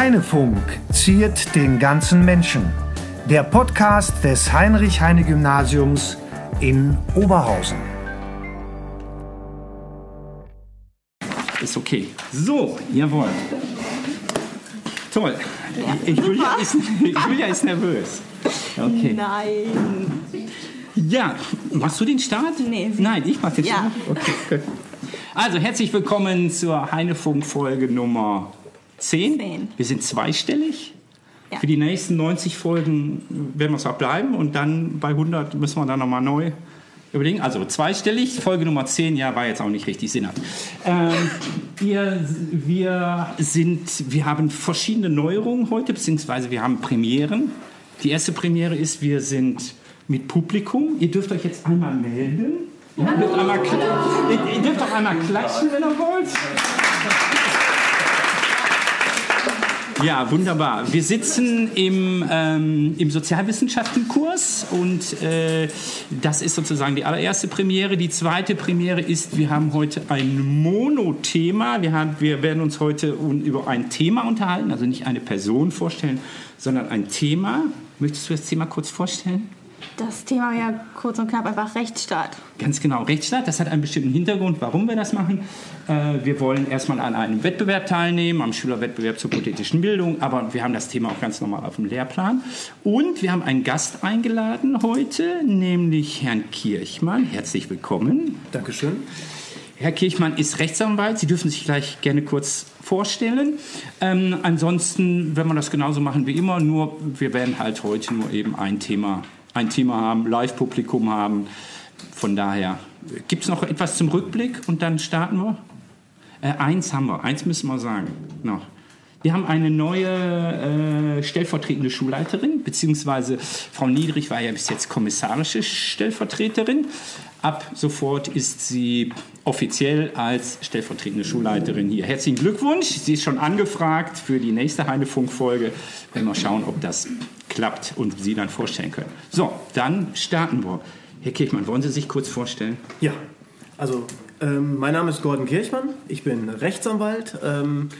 Heinefunk ziert den ganzen Menschen. Der Podcast des Heinrich-Heine-Gymnasiums in Oberhausen. Ist okay. So, jawohl. Toll. Ich, Julia, ist, Julia ist nervös. Okay. Nein. Ja, machst du den Start? Nee, Nein, ich mach den Ja. Start. Okay, gut. Also, herzlich willkommen zur Heinefunk-Folge Nummer 10. Zehn. Wir sind zweistellig. Ja. Für die nächsten 90 Folgen werden wir es auch bleiben und dann bei 100 müssen wir dann nochmal neu überlegen. Also zweistellig, Folge Nummer 10, ja, war jetzt auch nicht richtig sinnhaft. Ähm, wir, wir, sind, wir haben verschiedene Neuerungen heute, beziehungsweise wir haben Premieren. Die erste Premiere ist, wir sind mit Publikum. Ihr dürft euch jetzt einmal melden. Ihr dürft, einmal, kla- ihr, ihr dürft auch einmal klatschen, wenn ihr wollt. Ja, wunderbar. Wir sitzen im, ähm, im Sozialwissenschaftenkurs und äh, das ist sozusagen die allererste Premiere. Die zweite Premiere ist, wir haben heute ein Monothema. Wir, haben, wir werden uns heute un über ein Thema unterhalten, also nicht eine Person vorstellen, sondern ein Thema. Möchtest du das Thema kurz vorstellen? Das Thema ja kurz und knapp einfach Rechtsstaat. Ganz genau, Rechtsstaat, das hat einen bestimmten Hintergrund, warum wir das machen. Äh, wir wollen erstmal an einem Wettbewerb teilnehmen, am Schülerwettbewerb zur politischen Bildung, aber wir haben das Thema auch ganz normal auf dem Lehrplan. Und wir haben einen Gast eingeladen heute, nämlich Herrn Kirchmann. Herzlich willkommen. Dankeschön. Herr Kirchmann ist Rechtsanwalt. Sie dürfen sich gleich gerne kurz vorstellen. Ähm, ansonsten werden wir das genauso machen wie immer, nur wir werden halt heute nur eben ein Thema, ein Thema haben, Live-Publikum haben. Von daher gibt es noch etwas zum Rückblick und dann starten wir. Äh, eins haben wir, eins müssen wir sagen noch. Wir haben eine neue äh, stellvertretende Schulleiterin, beziehungsweise Frau Niedrich war ja bis jetzt kommissarische Stellvertreterin. Ab sofort ist sie offiziell als stellvertretende Schulleiterin hier. Herzlichen Glückwunsch. Sie ist schon angefragt für die nächste Heinefunk-Folge. Werden wir schauen, ob das klappt und Sie dann vorstellen können. So, dann starten wir. Herr Kirchmann, wollen Sie sich kurz vorstellen? Ja, also ähm, mein Name ist Gordon Kirchmann. Ich bin Rechtsanwalt. Ähm,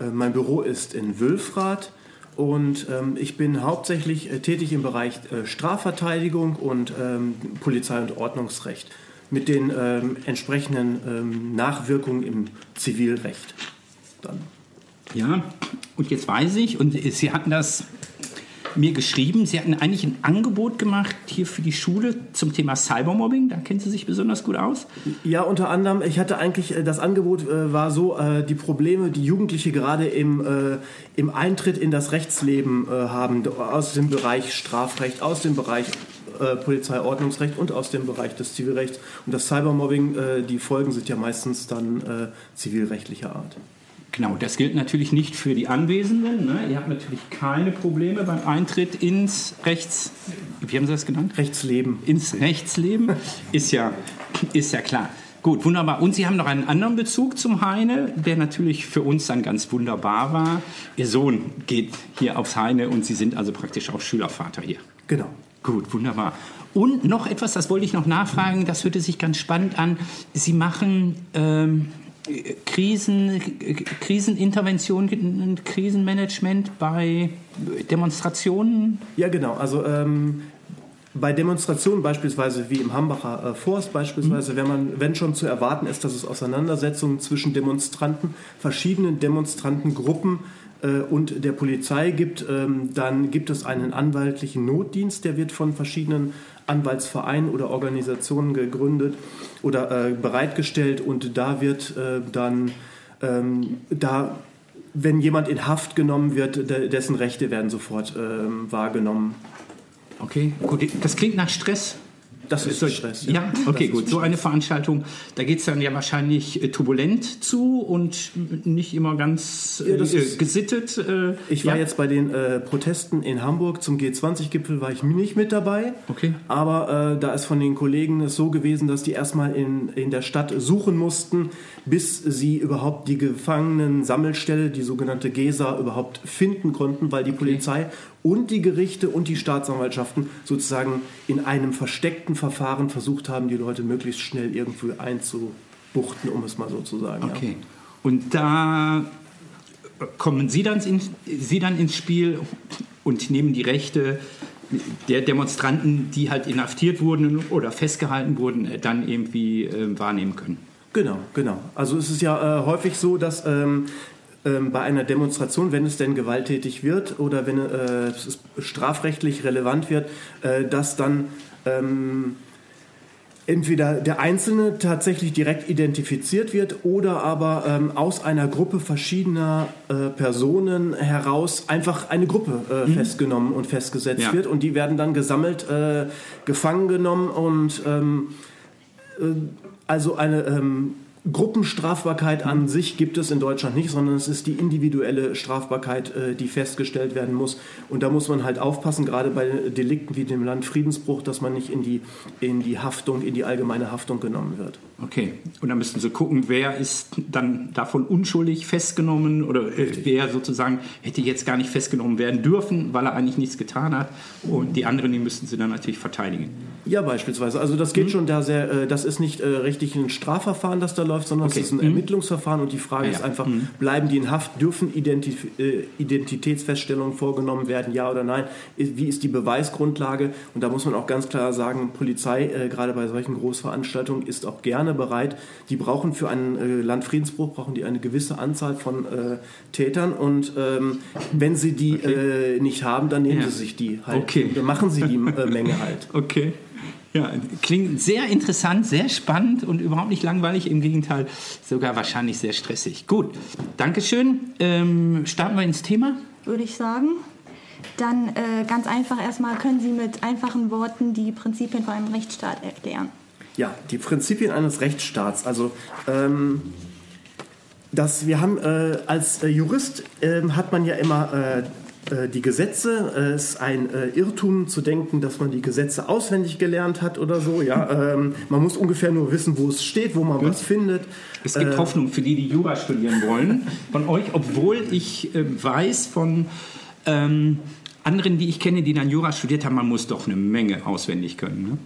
äh, mein Büro ist in Wülfrath und ähm, ich bin hauptsächlich äh, tätig im Bereich äh, Strafverteidigung und ähm, Polizei- und Ordnungsrecht mit den ähm, entsprechenden ähm, Nachwirkungen im Zivilrecht. Dann. Ja, und jetzt weiß ich, und Sie hatten das mir geschrieben, Sie hatten eigentlich ein Angebot gemacht hier für die Schule zum Thema Cybermobbing. Da kennen Sie sich besonders gut aus. Ja, unter anderem, ich hatte eigentlich, äh, das Angebot äh, war so, äh, die Probleme, die Jugendliche gerade im, im Eintritt in das Rechtsleben haben, aus dem Bereich Strafrecht, aus dem Bereich Polizeiordnungsrecht und aus dem Bereich des Zivilrechts. Und das Cybermobbing, die Folgen sind ja meistens dann zivilrechtlicher Art. Genau, das gilt natürlich nicht für die Anwesenden. Ne? Ihr habt natürlich keine Probleme beim Eintritt ins Rechts... Wie haben Sie das genannt? Rechtsleben. ins Rechtsleben, ist ja, ist ja klar. Gut, wunderbar. Und Sie haben noch einen anderen Bezug zum Heine, der natürlich für uns dann ganz wunderbar war. Ihr Sohn geht hier aufs Heine und Sie sind also praktisch auch Schülervater hier. Genau. Gut, wunderbar. Und noch etwas, das wollte ich noch nachfragen, das hörte sich ganz spannend an. Sie machen ähm, Krisen, Krisenintervention, Krisenmanagement bei Demonstrationen. Ja, genau. Also ähm, bei Demonstrationen beispielsweise wie im Hambacher äh, Forst beispielsweise, wenn man, wenn schon zu erwarten ist, dass es Auseinandersetzungen zwischen Demonstranten, verschiedenen Demonstrantengruppen äh, und der Polizei gibt, ähm, dann gibt es einen anwaltlichen Notdienst, der wird von verschiedenen Anwaltsvereinen oder Organisationen gegründet oder äh, bereitgestellt und da wird äh, dann ähm, da wenn jemand in Haft genommen wird, de dessen Rechte werden sofort ähm, wahrgenommen. Okay, gut. Das klingt nach Stress. Das ist Stress. Ja, okay, Das gut. So eine Veranstaltung, da geht es dann ja wahrscheinlich äh, turbulent zu und nicht immer ganz äh, Ja, ist- gesittet. Äh, Ich war ja. jetzt bei den äh, Protesten in Hamburg zum G20-Gipfel, war ich nicht mit dabei. Okay. Aber äh, da ist von den Kollegen es so gewesen, dass die erstmal in, in der Stadt suchen mussten, bis sie überhaupt die Gefangenen-Sammelstelle, die sogenannte GESA, überhaupt finden konnten, weil die Polizei und die Gerichte und die Staatsanwaltschaften sozusagen in einem versteckten Verfahren versucht haben, die Leute möglichst schnell irgendwo einzubuchten, um es mal so zu sagen. Ja. Okay. Und da kommen Sie dann, in, Sie dann ins Spiel und nehmen die Rechte der Demonstranten, die halt inhaftiert wurden oder festgehalten wurden, äh, dann irgendwie äh, wahrnehmen können. Genau, genau. Also es ist ja äh, häufig so, dass ähm, ähm, bei einer Demonstration, wenn es denn gewalttätig wird oder wenn äh, es strafrechtlich relevant wird, äh, dass dann ähm, entweder der Einzelne tatsächlich direkt identifiziert wird oder aber ähm, aus einer Gruppe verschiedener äh, Personen heraus einfach eine Gruppe äh, mhm. festgenommen und festgesetzt ja. wird und die werden dann gesammelt, äh, gefangen genommen und ähm, äh, also eine ähm, Gruppenstrafbarkeit an sich gibt es in Deutschland nicht, sondern es ist die individuelle Strafbarkeit, äh, die festgestellt werden muss. Und da muss man halt aufpassen, gerade bei Delikten wie dem Landfriedensbruch, dass man nicht in die, in die Haftung, in die allgemeine Haftung genommen wird. Okay, und dann müssen Sie gucken, wer ist dann davon unschuldig festgenommen oder äh, wer sozusagen hätte jetzt gar nicht festgenommen werden dürfen, weil er eigentlich nichts getan hat. Und die anderen, die müssten Sie dann natürlich verteidigen. Ja, beispielsweise. Also das geht mhm. schon da sehr, äh, das ist nicht richtig ein Strafverfahren, das da läuft, sondern okay. es ist ein mhm. Ermittlungsverfahren und die Frage ja, ja. ist einfach, mhm. bleiben die in Haft, dürfen Identif äh, Identitätsfeststellungen vorgenommen werden, ja oder nein? Wie ist die Beweisgrundlage? Und da muss man auch ganz klar sagen, Polizei, äh, gerade bei solchen Großveranstaltungen, ist auch gerne bereit. Die brauchen für einen äh, Landfriedensbruch, brauchen die eine gewisse Anzahl von äh, Tätern und ähm, wenn sie die okay. Äh, nicht haben, dann nehmen ja. sie sich die halt. Okay. Dann machen sie die äh, Menge halt. Okay. Ja, klingt sehr interessant, sehr spannend und überhaupt nicht langweilig. Im Gegenteil, sogar wahrscheinlich sehr stressig. Gut, Dankeschön. Ähm, starten wir ins Thema? Würde ich sagen. Dann äh, ganz einfach erstmal können Sie mit einfachen Worten die Prinzipien von einem Rechtsstaat erklären. Ja, die Prinzipien eines Rechtsstaats. Also ähm, das, wir haben äh, als äh, Jurist äh, hat man ja immer äh, die Gesetze. Es ist ein äh, Irrtum zu denken, dass man die Gesetze auswendig gelernt hat oder so. Ja, ähm, man muss ungefähr nur wissen, wo es steht, wo man was findet. Es gibt äh, Hoffnung für die, die Jura studieren wollen, von euch, obwohl ich äh, weiß von ähm, anderen, die ich kenne, die dann Jura studiert haben, man muss doch eine Menge auswendig können. Ne?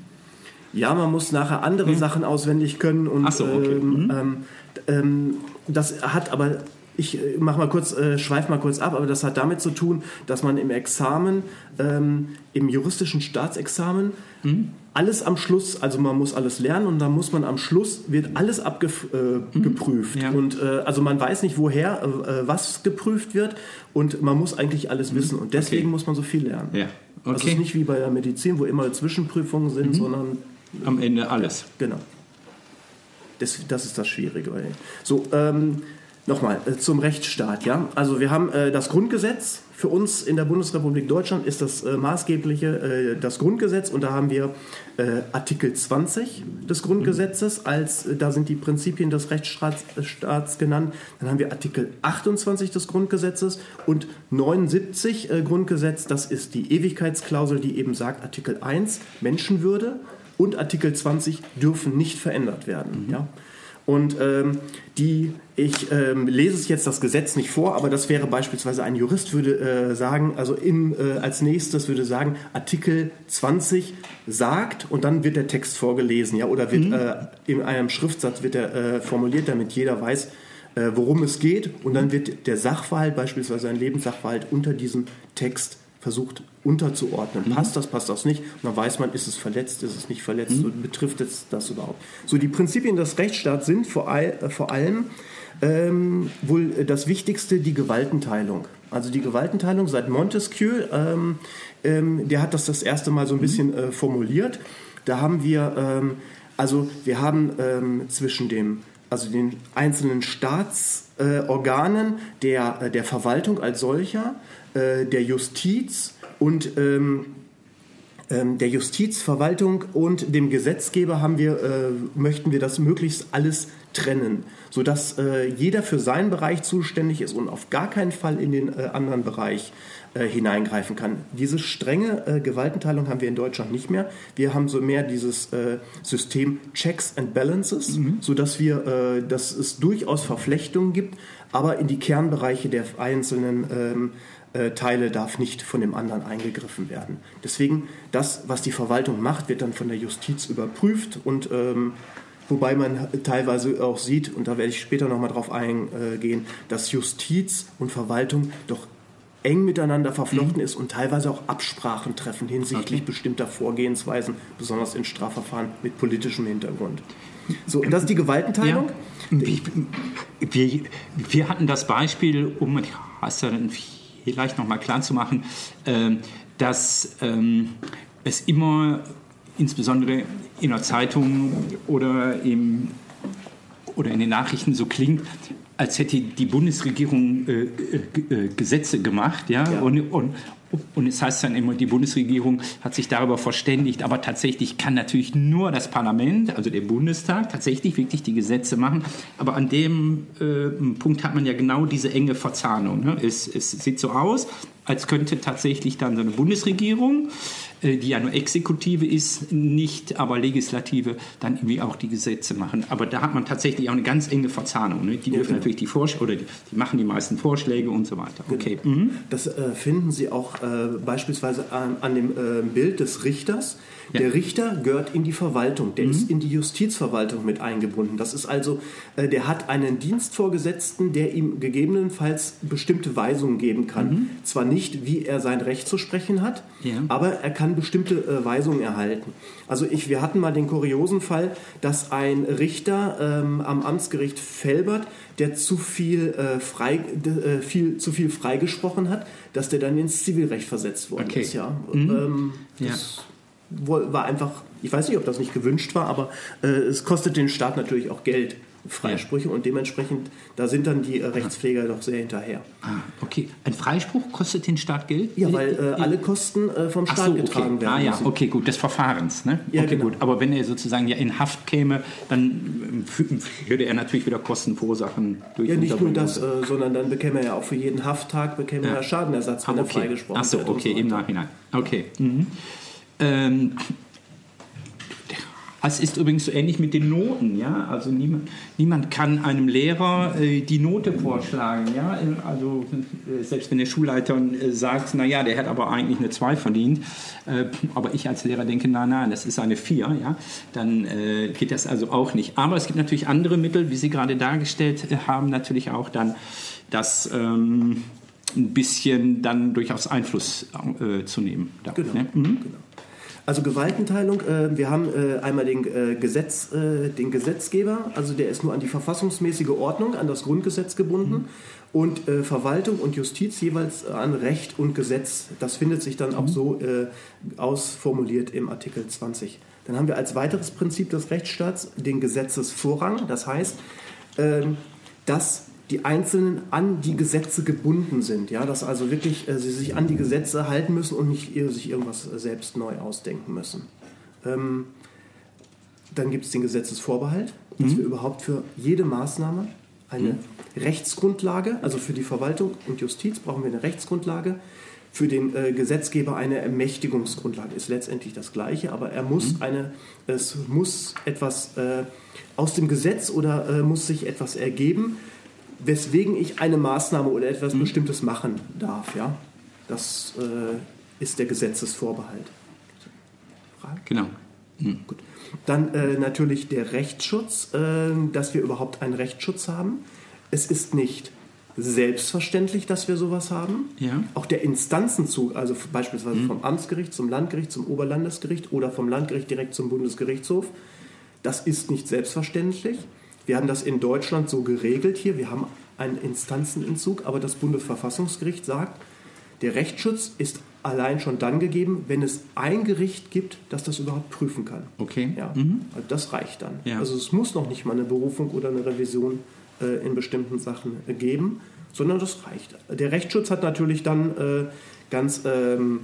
Ja, man muss nachher andere hm. Sachen auswendig können und so, okay. ähm, mhm. das hat aber ich äh, mach mal kurz, äh, schweife mal kurz ab, aber das hat damit zu tun, dass man im Examen, ähm, im juristischen Staatsexamen, mhm. alles am Schluss, also man muss alles lernen und dann muss man am Schluss, wird alles abgeprüft. Äh, mhm. ja. Und äh, also man weiß nicht, woher äh, was geprüft wird und man muss eigentlich alles mhm. wissen. Und deswegen okay. muss man so viel lernen. Ja. Okay. Also es ist nicht wie bei der Medizin, wo immer Zwischenprüfungen sind, mhm. sondern am Ende alles. Genau. Das, das ist das Schwierige. So, ähm, Nochmal äh, zum Rechtsstaat. Ja? Also wir haben äh, das Grundgesetz. Für uns in der Bundesrepublik Deutschland ist das äh, maßgebliche äh, das Grundgesetz und da haben wir äh, Artikel 20 des Grundgesetzes, als äh, da sind die Prinzipien des Rechtsstaats genannt. Dann haben wir Artikel 28 des Grundgesetzes und 79 Grundgesetz, das ist die Ewigkeitsklausel, die eben sagt, Artikel 1 Menschenwürde und Artikel 20 dürfen nicht verändert werden. Mhm. Ja? Und ähm, die, ich ähm, lese es jetzt das Gesetz nicht vor, aber das wäre beispielsweise ein Jurist würde äh, sagen, also im, äh, als nächstes würde sagen, Artikel 20 sagt und dann wird der Text vorgelesen, ja, oder wird mhm. äh, in einem Schriftsatz wird er äh, formuliert, damit jeder weiß, äh, worum es geht und dann wird der Sachverhalt, beispielsweise ein Lebenssachverhalt, unter diesem Text versucht unterzuordnen. Mhm. Passt das, passt das nicht? Und dann weiß man, ist es verletzt, ist es nicht verletzt, mhm. betrifft es das überhaupt. So, die Prinzipien des Rechtsstaats sind vor, all, äh, vor allem ähm, wohl das Wichtigste die Gewaltenteilung. Also die Gewaltenteilung seit Montesquieu, ähm, ähm, der hat das das erste Mal so ein mhm. bisschen äh, formuliert. Da haben wir, ähm, also wir haben ähm, zwischen dem also den einzelnen Staatsorganen, äh, der, äh, der Verwaltung als solcher, äh, der Justiz und ähm, ähm, der Justizverwaltung und dem Gesetzgeber haben wir, äh, möchten wir das möglichst alles trennen, sodass äh, jeder für seinen Bereich zuständig ist und auf gar keinen Fall in den äh, anderen Bereich äh, hineingreifen kann. Diese strenge äh, Gewaltenteilung haben wir in Deutschland nicht mehr. Wir haben so mehr dieses äh, System Checks and Balances, mhm. sodass wir, dass es durchaus Verflechtungen gibt, aber in die Kernbereiche der einzelnen ähm, äh, Teile darf nicht von dem anderen eingegriffen werden. Deswegen, das, was die Verwaltung macht, wird dann von der Justiz überprüft und ähm, Wobei man teilweise auch sieht, und da werde ich später nochmal drauf eingehen, dass Justiz und Verwaltung doch eng miteinander verflochten ist und teilweise auch Absprachen treffen hinsichtlich Okay. bestimmter Vorgehensweisen, besonders in Strafverfahren mit politischem Hintergrund. So, und das ist die Gewaltenteilung. Wir, wir, wir hatten das Beispiel, um es dann vielleicht nochmal klar zu machen, ähm, dass ähm, es immer, insbesondere in der Zeitung oder, im, oder in den Nachrichten so klingt, als hätte die Bundesregierung äh, äh, Gesetze gemacht, ja, Ja. Und, und, und es heißt dann immer, die Bundesregierung hat sich darüber verständigt, aber tatsächlich kann natürlich nur das Parlament, also der Bundestag, tatsächlich wirklich die Gesetze machen. Aber an dem äh, Punkt hat man ja genau diese enge Verzahnung. Ne? Es, es sieht so aus, als könnte tatsächlich dann so eine Bundesregierung, äh, die ja nur Exekutive ist, nicht aber Legislative, dann irgendwie auch die Gesetze machen. Aber da hat man tatsächlich auch eine ganz enge Verzahnung. Ne? Die dürfen natürlich die Vorschläge, oder die, die machen die meisten Vorschläge und so weiter. Okay. Mhm. Das äh, finden Sie auch äh, beispielsweise an, an dem äh, Bild des Richters. Ja. Der Richter gehört in die Verwaltung, der ist in die Justizverwaltung mit eingebunden. Das ist also, äh, der hat einen Dienstvorgesetzten, der ihm gegebenenfalls bestimmte Weisungen geben kann. Zwar nicht, wie er sein Recht zu sprechen hat, Ja. aber er kann bestimmte äh, Weisungen erhalten. Also ich, wir hatten mal den kuriosen Fall, dass ein Richter ähm, am Amtsgericht Felbert, der zu viel, äh, frei, äh, viel, zu viel freigesprochen hat, dass der dann ins Zivilrecht versetzt worden Okay. ist. Ja. Ähm, Ja. War einfach, ich weiß nicht, ob das nicht gewünscht war, aber äh, es kostet den Staat natürlich auch Geld, Freisprüche, und dementsprechend, da sind dann die äh, Rechtspfleger doch sehr hinterher. Ah, okay. Ein Freispruch kostet den Staat Geld? Ja, weil äh, alle Kosten äh, vom Staat so, okay. getragen werden Ah ja, müssen. okay, gut, des Verfahrens, ne? Ja, okay, genau. gut. Aber wenn er sozusagen ja in Haft käme, dann äh, würde er natürlich wieder Kosten verursachen durch Ja, nicht nur das, äh, sondern dann bekäme er ja auch für jeden Hafttag bekäme er Schadenersatz, wenn Ah, er okay. freigesprochen Ach so, wird und okay, im. Nachhinein. Okay. Mhm. Ähm, es ist übrigens so ähnlich mit den Noten, ja. Also niemand, niemand kann einem Lehrer äh, die Note vorschlagen, ja. Also äh, selbst wenn der Schulleiter äh, sagt, naja, der hat aber eigentlich eine 2 verdient, äh, aber ich als Lehrer denke, nein, nein, das ist eine 4, ja, dann äh, geht das also auch nicht. Aber es gibt natürlich andere Mittel, wie Sie gerade dargestellt äh, haben, natürlich auch dann das ähm, ein bisschen dann durchaus Einfluss zu nehmen. Darf, Genau. Ne? Mhm. genau. Also Gewaltenteilung, äh, wir haben äh, einmal den, äh, Gesetz, äh, den Gesetzgeber, also der ist nur an die verfassungsmäßige Ordnung, an das Grundgesetz gebunden und äh, Verwaltung und Justiz jeweils an Recht und Gesetz. Das findet sich dann auch so äh, ausformuliert im Artikel 20. Dann haben wir als weiteres Prinzip des Rechtsstaats den Gesetzesvorrang, das heißt, ähm, dass die Einzelnen an die Gesetze gebunden sind, ja, dass also wirklich äh, sie sich an die Gesetze halten müssen und nicht ihr, sich irgendwas äh, selbst neu ausdenken müssen. Ähm, dann gibt es den Gesetzesvorbehalt, dass wir überhaupt für jede Maßnahme eine Rechtsgrundlage, also für die Verwaltung und Justiz brauchen wir eine Rechtsgrundlage, für den äh, Gesetzgeber eine Ermächtigungsgrundlage ist letztendlich das Gleiche, aber er muss eine, es muss etwas äh, aus dem Gesetz oder äh, muss sich etwas ergeben, weswegen ich eine Maßnahme oder etwas Bestimmtes machen darf. Ja? Das äh, ist der Gesetzesvorbehalt. Fragen? Genau. Gut. Dann äh, natürlich der Rechtsschutz, äh, dass wir überhaupt einen Rechtsschutz haben. Es ist nicht selbstverständlich, dass wir sowas haben. Ja. Auch der Instanzenzug, also beispielsweise vom Amtsgericht zum Landgericht, zum Oberlandesgericht oder vom Landgericht direkt zum Bundesgerichtshof, das ist nicht selbstverständlich. Wir haben das in Deutschland so geregelt hier. Wir haben einen Instanzenentzug, aber das Bundesverfassungsgericht sagt, der Rechtsschutz ist allein schon dann gegeben, wenn es ein Gericht gibt, das das überhaupt prüfen kann. Okay. Ja, Mhm. also das reicht dann. Ja. Also es muss noch nicht mal eine Berufung oder eine Revision äh, in bestimmten Sachen äh, geben, sondern das reicht. Der Rechtsschutz hat natürlich dann äh, ganz ähm,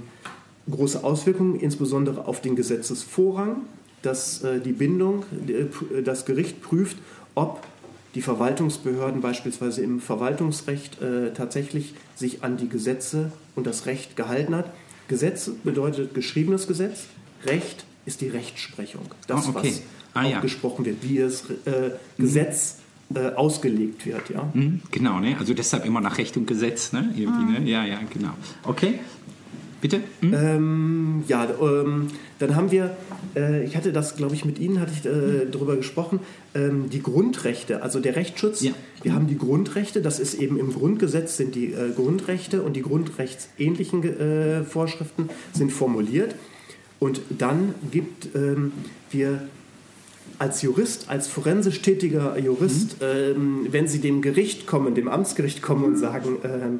große Auswirkungen, insbesondere auf den Gesetzesvorrang, dass äh, die Bindung, äh, das Gericht prüft, ob die Verwaltungsbehörden beispielsweise im Verwaltungsrecht äh, tatsächlich sich an die Gesetze und das Recht gehalten hat. Gesetz bedeutet geschriebenes Gesetz, Recht ist die Rechtsprechung. Das, Ah, okay. was Ah, ja. gesprochen wird, wie das äh, Gesetz äh, ausgelegt wird. Ja? Mhm. Genau, ne? Also deshalb immer nach Recht und Gesetz, ne? Irgendwie, ne? Ja, ja, genau. Okay. Bitte? Hm? Ähm, ja, ähm, dann haben wir, äh, ich hatte das, glaube ich, mit Ihnen hatte ich äh, darüber gesprochen, ähm, die Grundrechte, also der Rechtsschutz. Ja. Wir haben die Grundrechte, das ist eben im Grundgesetz sind die äh, Grundrechte und die grundrechtsähnlichen äh, Vorschriften sind formuliert. Und dann gibt ähm, wir als Jurist, als forensisch tätiger Jurist, ähm, wenn Sie dem Gericht kommen, dem Amtsgericht kommen und sagen, ähm,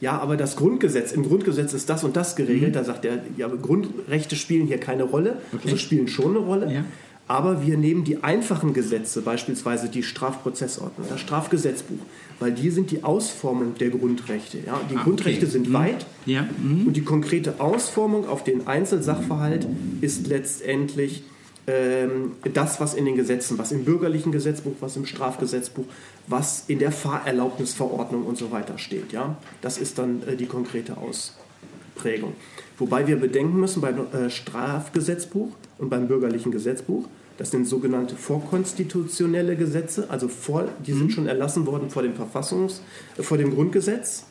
ja, aber das Grundgesetz, im Grundgesetz ist das und das geregelt, da sagt er, ja, Grundrechte spielen hier keine Rolle, also spielen schon eine Rolle. Ja. Aber wir nehmen die einfachen Gesetze, beispielsweise die Strafprozessordnung, das Strafgesetzbuch, weil die sind die Ausformung der Grundrechte. Ja? Die Ah, Grundrechte okay. sind Mhm. weit Ja. Mhm. und die konkrete Ausformung auf den Einzelsachverhalt ist letztendlich das, was in den Gesetzen, was im bürgerlichen Gesetzbuch, was im Strafgesetzbuch, was in der Fahrerlaubnisverordnung und so weiter steht. Ja? Das ist dann äh, die konkrete Ausprägung. Wobei wir bedenken müssen, beim äh, Strafgesetzbuch und beim bürgerlichen Gesetzbuch, das sind sogenannte vorkonstitutionelle Gesetze, also vor, die sind schon erlassen worden vor dem Verfassungs-, vor dem Grundgesetz.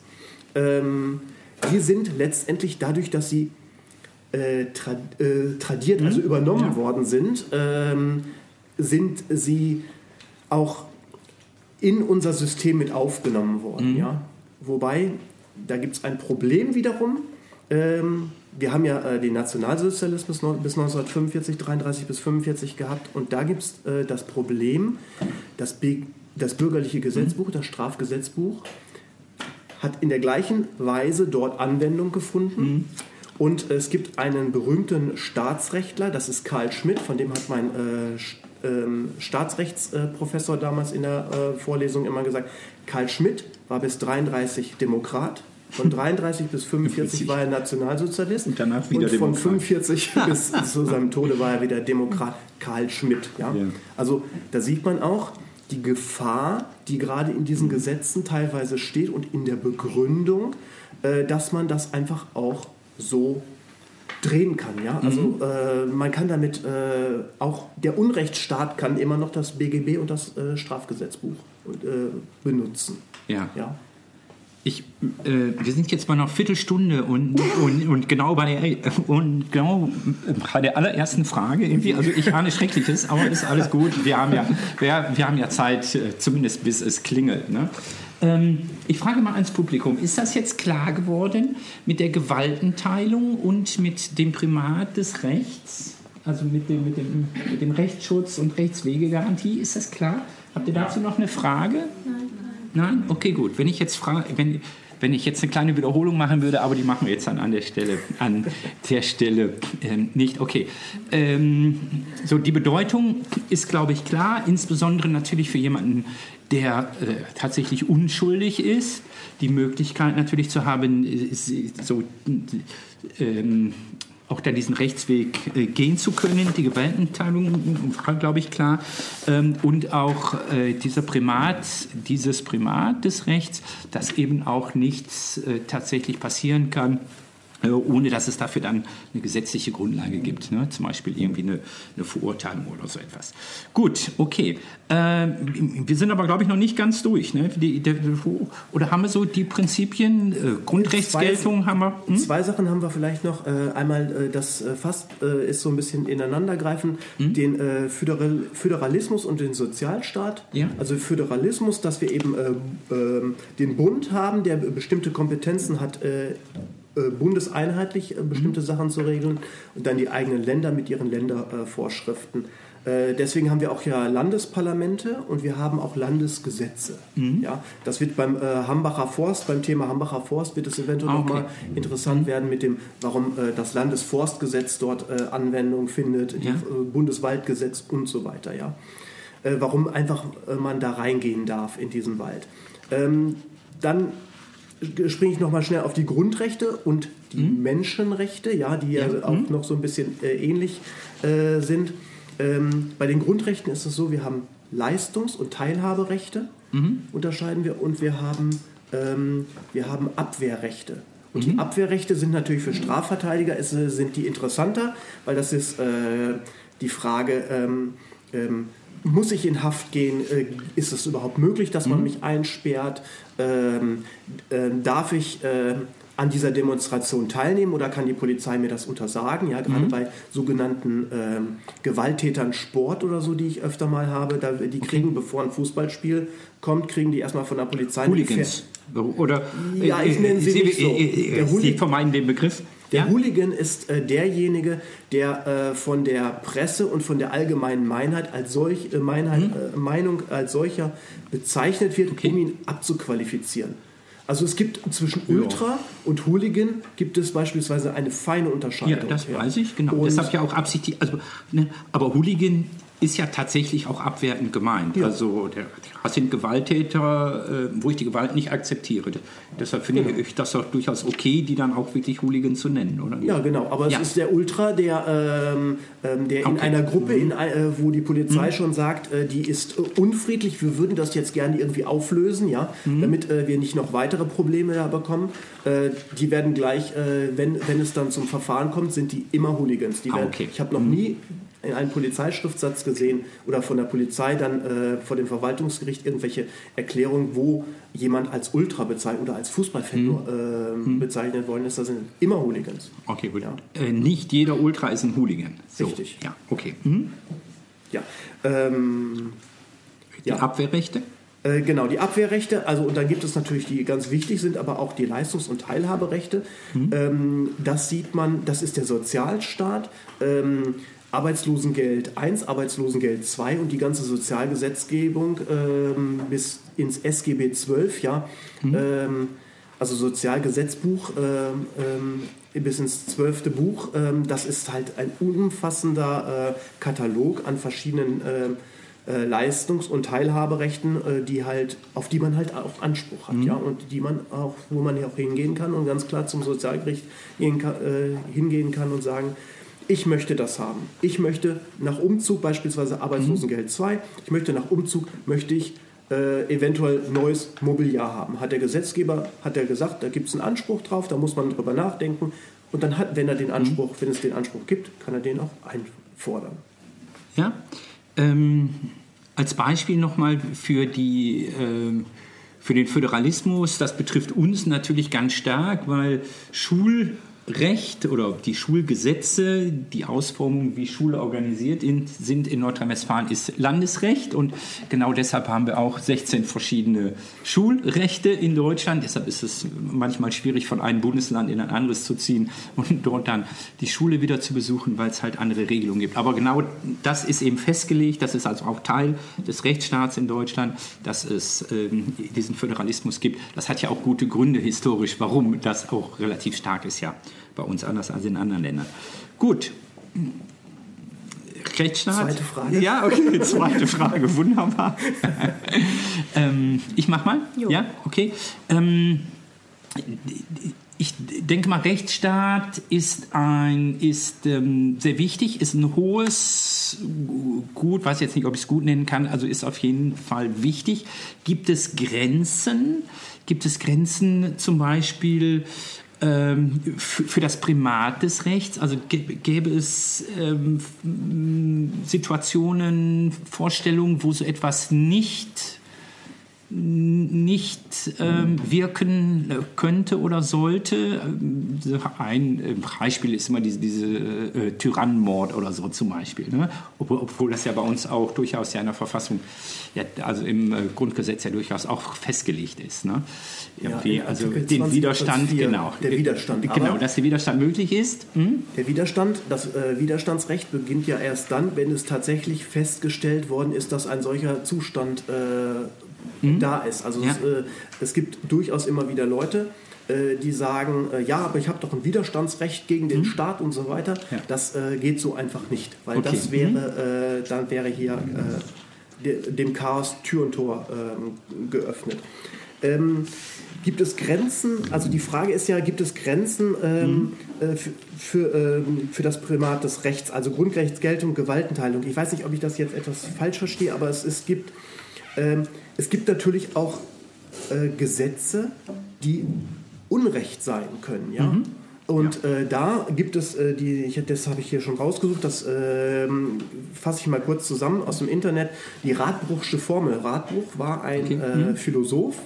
Ähm, die sind letztendlich dadurch, dass sie äh, tra äh, tradiert, also übernommen worden sind, ähm, sind sie auch in unser System mit aufgenommen worden. Ja? Wobei, da gibt es ein Problem wiederum. Ähm, wir haben ja äh, den Nationalsozialismus no bis 1945, 33 bis 45 gehabt und da gibt es äh, das Problem, das, das bürgerliche Gesetzbuch, das Strafgesetzbuch, hat in der gleichen Weise dort Anwendung gefunden. Und es gibt einen berühmten Staatsrechtler, das ist Karl Schmidt, von dem hat mein äh, ähm, Staatsrechtsprofessor damals in der äh, Vorlesung immer gesagt, Karl Schmidt war bis 33 Demokrat. Von 33 bis 45 war er Nationalsozialist. Und danach wieder Und von Demokrat. 45 bis zu seinem Tode war er wieder Demokrat. Karl Schmidt. Ja? Ja. Also da sieht man auch die Gefahr, die gerade in diesen Gesetzen teilweise steht und in der Begründung, äh, dass man das einfach auch so drehen kann. Ja? Also äh, man kann damit äh, auch der Unrechtsstaat kann immer noch das BGB und das äh, Strafgesetzbuch äh, benutzen. Ja. Ja? Ich, äh, wir sind jetzt bei einer Viertelstunde und, und, und genau bei der, und genau bei der allerersten Frage irgendwie. Also ich ahne Schreckliches, aber ist alles gut. Wir haben ja, wir, wir haben ja Zeit, äh, zumindest bis es klingelt. Ne? Ähm, ich frage mal ans Publikum, ist das jetzt klar geworden mit der Gewaltenteilung und mit dem Primat des Rechts? Also mit dem, mit dem, mit dem Rechtsschutz und Rechtswegegarantie, ist das klar? Habt ihr dazu noch eine Frage? Nein? Okay, gut. Wenn ich jetzt frage, wenn, wenn ich jetzt eine kleine Wiederholung machen würde, aber die machen wir jetzt dann an der Stelle, an der Stelle ähm, nicht. Okay. Ähm, so, die Bedeutung ist, glaube ich, klar, insbesondere natürlich für jemanden, der äh, tatsächlich unschuldig ist, die Möglichkeit natürlich zu haben, äh, so ähm, auch da diesen Rechtsweg äh, gehen zu können, die Gewaltenteilung war, glaube ich, klar. Ähm, und auch äh, dieser Primat, dieses Primat des Rechts, dass eben auch nichts äh, tatsächlich passieren kann, ohne dass es dafür dann eine gesetzliche Grundlage gibt. Ne? Zum Beispiel irgendwie eine, eine Verurteilung oder so etwas. Gut, okay. Äh, wir sind aber, glaube ich, noch nicht ganz durch. Ne? Die, die, oder haben wir so die Prinzipien, äh, Grundrechtsgeltung haben wir? Hm? Zwei Sachen haben wir vielleicht noch. Äh, einmal, äh, das äh, fast äh, ist so ein bisschen ineinandergreifen, Hm? den äh, Föderal Föderalismus und den Sozialstaat. Ja. Also Föderalismus, dass wir eben äh, ähm, den Bund haben, der bestimmte Kompetenzen hat, äh, äh, bundeseinheitlich äh, bestimmte Hm? Sachen zu regeln und dann die eigenen Länder mit ihren Ländervorschriften. Äh, deswegen haben wir auch ja Landesparlamente und wir haben auch Landesgesetze. Mhm. Ja, das wird beim äh, Hambacher Forst, beim Thema Hambacher Forst wird es eventuell Ah, noch okay. mal interessant werden mit dem, warum äh, das Landesforstgesetz dort äh, Anwendung findet, Ja. das äh, Bundeswaldgesetz und so weiter. Ja, äh, warum einfach äh, man da reingehen darf in diesen Wald. Ähm, dann springe ich noch mal schnell auf die Grundrechte und die Menschenrechte, ja, die ja, Mhm. Ja. auch noch so ein bisschen äh, ähnlich äh, sind. Ähm, bei den Grundrechten ist es so, wir haben Leistungs- und Teilhaberechte, Mhm. unterscheiden wir, und wir haben, ähm, wir haben Abwehrrechte. Und Mhm. die Abwehrrechte sind natürlich für Strafverteidiger es, äh, sind die interessanter, weil das ist äh, die Frage, ähm, ähm, muss ich in Haft gehen? Äh, ist es überhaupt möglich, dass man mich einsperrt? Ähm, ähm, darf ich, äh, an dieser Demonstration teilnehmen oder kann die Polizei mir das untersagen? Ja, gerade mhm. bei sogenannten ähm, Gewalttätern Sport oder so, die ich öfter mal habe, da, die kriegen, bevor ein Fußballspiel kommt, kriegen die erstmal von der Polizei Hooligans. Oder ja, ich nenne sie, sie nicht so. Sie vermeiden den Begriff. Der ja? Hooligan ist äh, derjenige, der äh, von der Presse und von der allgemeinen Meinheit als solch, äh, Meinheit, mhm. Äh, Meinung als solcher bezeichnet wird, okay. um ihn abzuqualifizieren. Also es gibt zwischen Ultra ja. und Hooligan gibt es beispielsweise eine feine Unterscheidung. Ja, das weiß ich, genau. Und Deshalb ja auch absichtlich, also, ne, aber Hooligan ist ja tatsächlich auch abwertend gemeint. Ja. Also der, das sind Gewalttäter, äh, wo ich die Gewalt nicht akzeptiere. Deshalb finde genau. ich das auch durchaus okay, die dann auch wirklich Hooligan zu nennen, oder? Ja, genau. Aber ja. es ist der Ultra, der, ähm, ähm der okay. in einer Gruppe, mhm. in, äh, wo die Polizei mhm. schon sagt, äh, die ist äh, unfriedlich, wir würden das jetzt gerne irgendwie auflösen, ja, mhm. damit äh, wir nicht noch weitere Probleme da bekommen. Äh, die werden gleich, wenn, wenn es dann zum Verfahren kommt, sind die immer Hooligans. Die ah, werden, okay. Ich habe noch mhm. nie in einem Polizeischriftsatz gesehen oder von der Polizei dann äh, vor dem Verwaltungsgericht irgendwelche Erklärungen, wo jemand als Ultra bezeichnet oder als Fußballfan hm. äh, hm. bezeichnet worden ist. Das sind immer Hooligans. Okay, gut. Ja. Äh, nicht jeder Ultra ist ein Hooligan. So. Richtig. Ja, okay. Mhm. Ja. Ähm, die ja. Abwehrrechte? Äh, genau, die Abwehrrechte, also und dann gibt es natürlich, die ganz wichtig sind, aber auch die Leistungs- und Teilhaberechte. Mhm. Ähm, das sieht man, das ist der Sozialstaat. Ähm, Arbeitslosengeld 1, Arbeitslosengeld 2 und die ganze Sozialgesetzgebung ähm, bis ins SGB 12, ja, mhm. ähm, also Sozialgesetzbuch ähm, ähm, bis ins zwölfte Buch. Ähm, das ist halt ein umfassender äh, Katalog an verschiedenen äh, äh, Leistungs- und Teilhaberechten, äh, die halt, auf die man halt auch Anspruch hat, mhm. ja, und die man auch, wo man ja auch hingehen kann und ganz klar zum Sozialgericht gehen, äh, hingehen kann und sagen, ich möchte das haben. Ich möchte nach Umzug beispielsweise Arbeitslosengeld 2, ich möchte nach Umzug, möchte ich äh, eventuell neues Mobiliar haben. Hat der Gesetzgeber, hat er gesagt, da gibt es einen Anspruch drauf, da muss man drüber nachdenken. Und dann hat, wenn er den Anspruch, mhm. wenn es den Anspruch gibt, kann er den auch einfordern. Ja, ähm, als Beispiel nochmal für die... Ähm für den Föderalismus, das betrifft uns natürlich ganz stark, weil Schul, Recht oder die Schulgesetze, die Ausformung, wie Schule organisiert sind in Nordrhein-Westfalen, ist Landesrecht und genau deshalb haben wir auch 16 verschiedene Schulrechte in Deutschland. Deshalb ist es manchmal schwierig, von einem Bundesland in ein anderes zu ziehen und dort dann die Schule wieder zu besuchen, weil es halt andere Regelungen gibt. Aber genau das ist eben festgelegt, das ist also auch Teil des Rechtsstaats in Deutschland, dass es ähm, diesen Föderalismus gibt. Das hat ja auch gute Gründe historisch, warum das auch relativ stark ist, ja bei uns anders als in anderen Ländern. Gut. Rechtsstaat. Zweite Frage. Ja, okay, zweite Frage, wunderbar. ähm, ich mach mal. Jo. Ja, okay. Ähm, ich denke mal, Rechtsstaat ist ein ist ähm, sehr wichtig, ist ein hohes Gut, weiß jetzt nicht, ob ich es gut nennen kann, also ist auf jeden Fall wichtig. Gibt es Grenzen? Gibt es Grenzen zum Beispiel ähm, für das Primat des Rechts? Also gäbe es ähm, Situationen, Vorstellungen, wo so etwas nicht nicht ähm, wirken könnte oder sollte. Ein äh, Beispiel ist immer diese, diese äh, Tyrannenmord oder so zum Beispiel. Ne? Obwohl, obwohl, das ja bei uns auch durchaus ja in der Verfassung, ja, also im äh, Grundgesetz ja durchaus auch festgelegt ist. Ne? Irgendwie, ja, also den Widerstand, 4, genau. Der Widerstand. Genau, dass der Widerstand möglich ist. Hm? Der Widerstand, das äh, Widerstandsrecht beginnt ja erst dann, wenn es tatsächlich festgestellt worden ist, dass ein solcher Zustand äh, mhm. da ist. Also ja. es, äh, es, gibt durchaus immer wieder Leute, äh, die sagen, äh, ja, aber ich habe doch ein Widerstandsrecht gegen den mhm. Staat und so weiter. Ja. Das äh, geht so einfach nicht, weil okay. das wäre, mhm. Äh, dann wäre hier de, dem Chaos Tür und Tor ähm, geöffnet. Ähm, gibt es Grenzen? Also die Frage ist ja, gibt es Grenzen ähm, mhm. äh, für, für, ähm, für, das Primat des Rechts, also Grundrechtsgeltung, Gewaltenteilung? Ich weiß nicht, ob ich das jetzt etwas falsch verstehe, aber es, es gibt ähm, es gibt natürlich auch äh, Gesetze, die Unrecht sein können. Ja? Mhm. Und ja. äh, da gibt es, äh, die, ich, das habe ich hier schon rausgesucht, das äh, fasse ich mal kurz zusammen aus dem Internet, die Radbruchsche Formel. Radbruch war ein okay. Äh, mhm. Philosoph,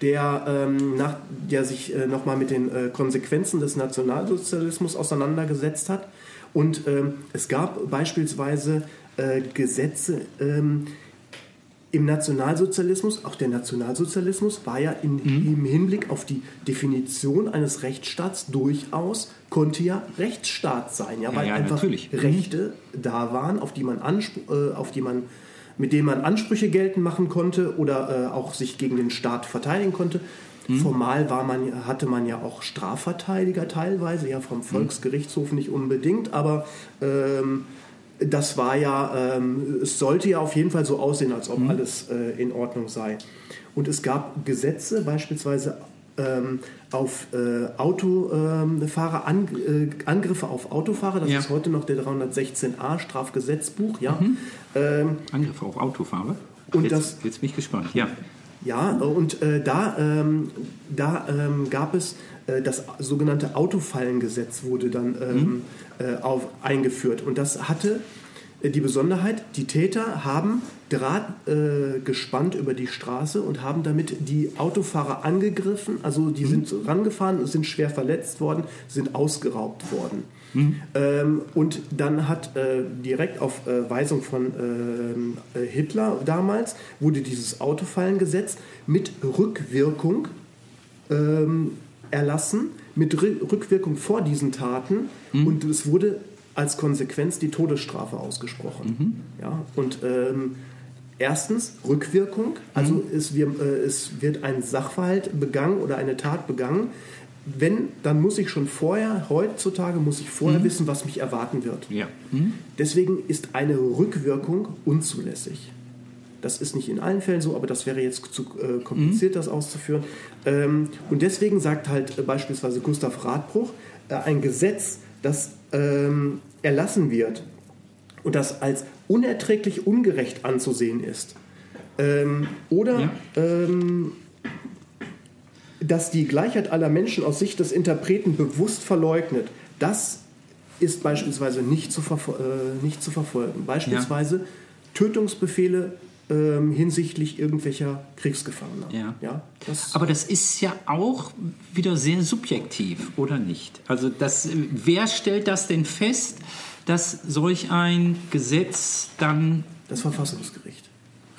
der, ähm, nach, der sich äh, nochmal mit den äh, Konsequenzen des Nationalsozialismus auseinandergesetzt hat. Und ähm, es gab beispielsweise äh, Gesetze ähm, im Nationalsozialismus, auch der Nationalsozialismus war ja in, Mhm. im Hinblick auf die Definition eines Rechtsstaats durchaus, konnte ja Rechtsstaat sein, ja, Ja, weil ja, einfach natürlich. Mhm. Rechte da waren, auf die man, Anspr äh, auf die man mit denen man Ansprüche geltend machen konnte oder äh, auch sich gegen den Staat verteidigen konnte. Mhm. Formal war man, hatte man ja auch Strafverteidiger teilweise, ja Mhm. vom Volksgerichtshof nicht unbedingt, aber ähm, das war ja, ähm, es sollte ja auf jeden Fall so aussehen, als Mhm. ob alles äh, in Ordnung sei. Und es gab Gesetze, beispielsweise ähm, auf äh, Autofahrer, an, äh, Angriffe auf Autofahrer, das Ja. ist heute noch der 316a Strafgesetzbuch, ja. Ähm, Angriffe auf Autofahrer. Und jetzt, das- jetzt bin ich gespannt. Ja. Ja, und äh, da, ähm, da ähm, gab es äh, das sogenannte Autofallengesetz wurde dann ähm, äh, auf, eingeführt. Und das hatte äh, die Besonderheit, die Täter haben Draht äh, gespannt über die Straße und haben damit die Autofahrer angegriffen. Also die sind rangefahren, sind schwer verletzt worden, sind ausgeraubt worden. Ähm, und dann hat äh, direkt auf äh, Weisung von ähm, äh, Hitler damals wurde dieses Autofallengesetz mit Rückwirkung ähm, erlassen, mit Rü- Rückwirkung vor diesen Taten. Und es wurde als Konsequenz die Todesstrafe ausgesprochen. Ja, und ähm, erstens Rückwirkung, also es, wir, äh, es wird ein Sachverhalt begangen oder eine Tat begangen. Wenn, dann muss ich schon vorher, heutzutage muss ich vorher wissen, was mich erwarten wird. Ja. Hm? Deswegen ist eine Rückwirkung unzulässig. Das ist nicht in allen Fällen so, aber das wäre jetzt zu äh, kompliziert, das auszuführen. Ähm, und deswegen sagt halt äh, beispielsweise Gustav Radbruch, äh, ein Gesetz, das ähm, erlassen wird und das als unerträglich ungerecht anzusehen ist, ähm, oder Ja. Dass die Gleichheit aller Menschen aus Sicht des Interpreten bewusst verleugnet, das ist beispielsweise nicht zu, äh, nicht zu verfolgen. Beispielsweise Tötungsbefehle ähm, hinsichtlich irgendwelcher Kriegsgefangener. Ja. das, Aber das ist ja auch wieder sehr subjektiv, oder nicht? Also das, wer stellt das denn fest, dass solch ein Gesetz dann... das Verfassungsgericht.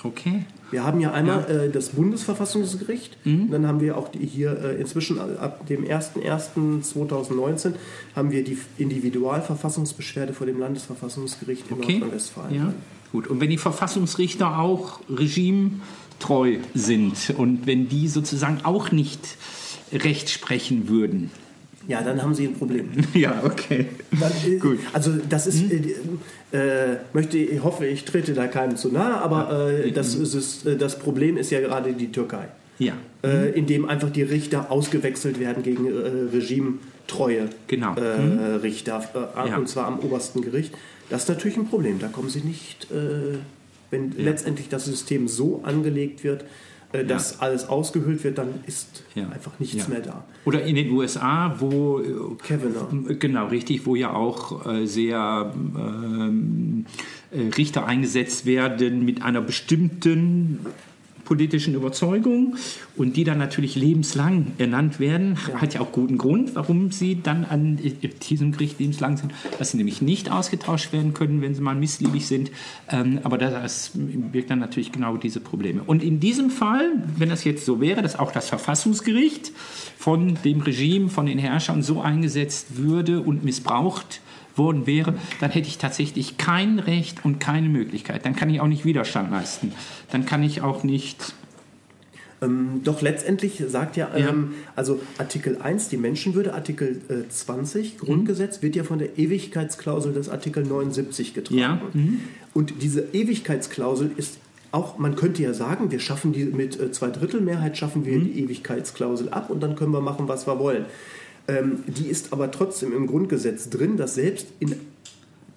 Okay. Wir haben ja einmal äh, das Bundesverfassungsgericht, und dann haben wir auch die hier äh, inzwischen ab dem 01.01.2019 haben wir die Individualverfassungsbeschwerde vor dem Landesverfassungsgericht in Okay. Nordrhein-Westfalen. Ja, gut. Und wenn die Verfassungsrichter auch regimetreu sind und wenn die sozusagen auch nicht Recht sprechen würden. Ja, dann haben Sie ein Problem. Ja, okay. Dann, äh, Gut. Also das ist, äh, äh, möchte, ich hoffe, ich trete da keinem zu nahe, aber äh, das, ist, es- äh, das Problem ist ja gerade die Türkei, Ja, äh, in dem einfach die Richter ausgewechselt werden gegen äh, regimetreue Genau. äh, Richter, äh, Ja. und zwar am obersten Gericht. Das ist natürlich ein Problem. Da kommen Sie nicht, äh, wenn letztendlich das System so angelegt wird, äh, dass alles ausgehöhlt wird, dann ist ja. einfach nichts ja. mehr da. Oder in den USA, wo... äh, Kavanaugh. Genau, richtig, wo ja auch äh, sehr ähm, äh, Richter eingesetzt werden mit einer bestimmten politischen Überzeugung und die dann natürlich lebenslang ernannt werden, hat ja auch guten Grund, warum sie dann an diesem Gericht lebenslang sind, dass sie nämlich nicht ausgetauscht werden können, wenn sie mal missliebig sind. Ähm, aber das birgt dann natürlich genau diese Probleme. Und in diesem Fall, wenn das jetzt so wäre, dass auch das Verfassungsgericht von dem Regime, von den Herrschern so eingesetzt würde und missbraucht worden wäre, dann hätte ich tatsächlich kein Recht und keine Möglichkeit. Dann kann ich auch nicht Widerstand leisten. Dann kann ich auch nicht. Ähm, doch letztendlich sagt ja, Ja. Ähm, also Artikel 1, die Menschenwürde, Artikel äh, 20, Grundgesetz, wird ja von der Ewigkeitsklausel des Artikel 79 getragen. Ja. Mhm. Und diese Ewigkeitsklausel ist auch, man könnte ja sagen, wir schaffen die mit äh, Zweidrittelmehrheit schaffen wir die Ewigkeitsklausel ab und dann können wir machen, was wir wollen. Ähm, die ist aber trotzdem im Grundgesetz drin, dass selbst in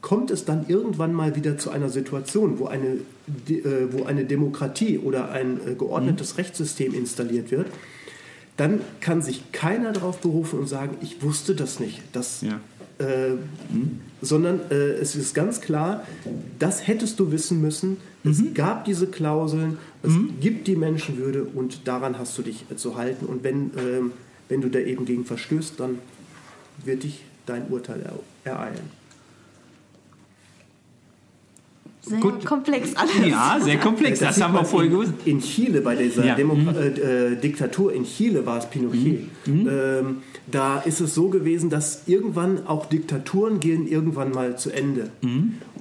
kommt es dann irgendwann mal wieder zu einer Situation, wo eine, äh, wo eine Demokratie oder ein äh, geordnetes Rechtssystem installiert wird, dann kann sich keiner darauf berufen und sagen, ich wusste das nicht. Das Ja. Äh, sondern äh, es ist ganz klar, das hättest du wissen müssen. Es Mhm. gab diese Klauseln, es gibt die Menschenwürde und daran hast du dich zu halten. Und wenn, ähm, wenn du da eben gegen verstößt, dann wird dich dein Urteil er ereilen. Sehr Gut. komplex alles. Ja, sehr komplex. Das, sieht haben wir man vorher in, gewusst. in Chile, bei dieser Ja. Demo Mhm. äh, äh, Diktatur in Chile war es Pinochet. Ähm, da ist es so gewesen, dass irgendwann auch Diktaturen gehen irgendwann mal zu Ende.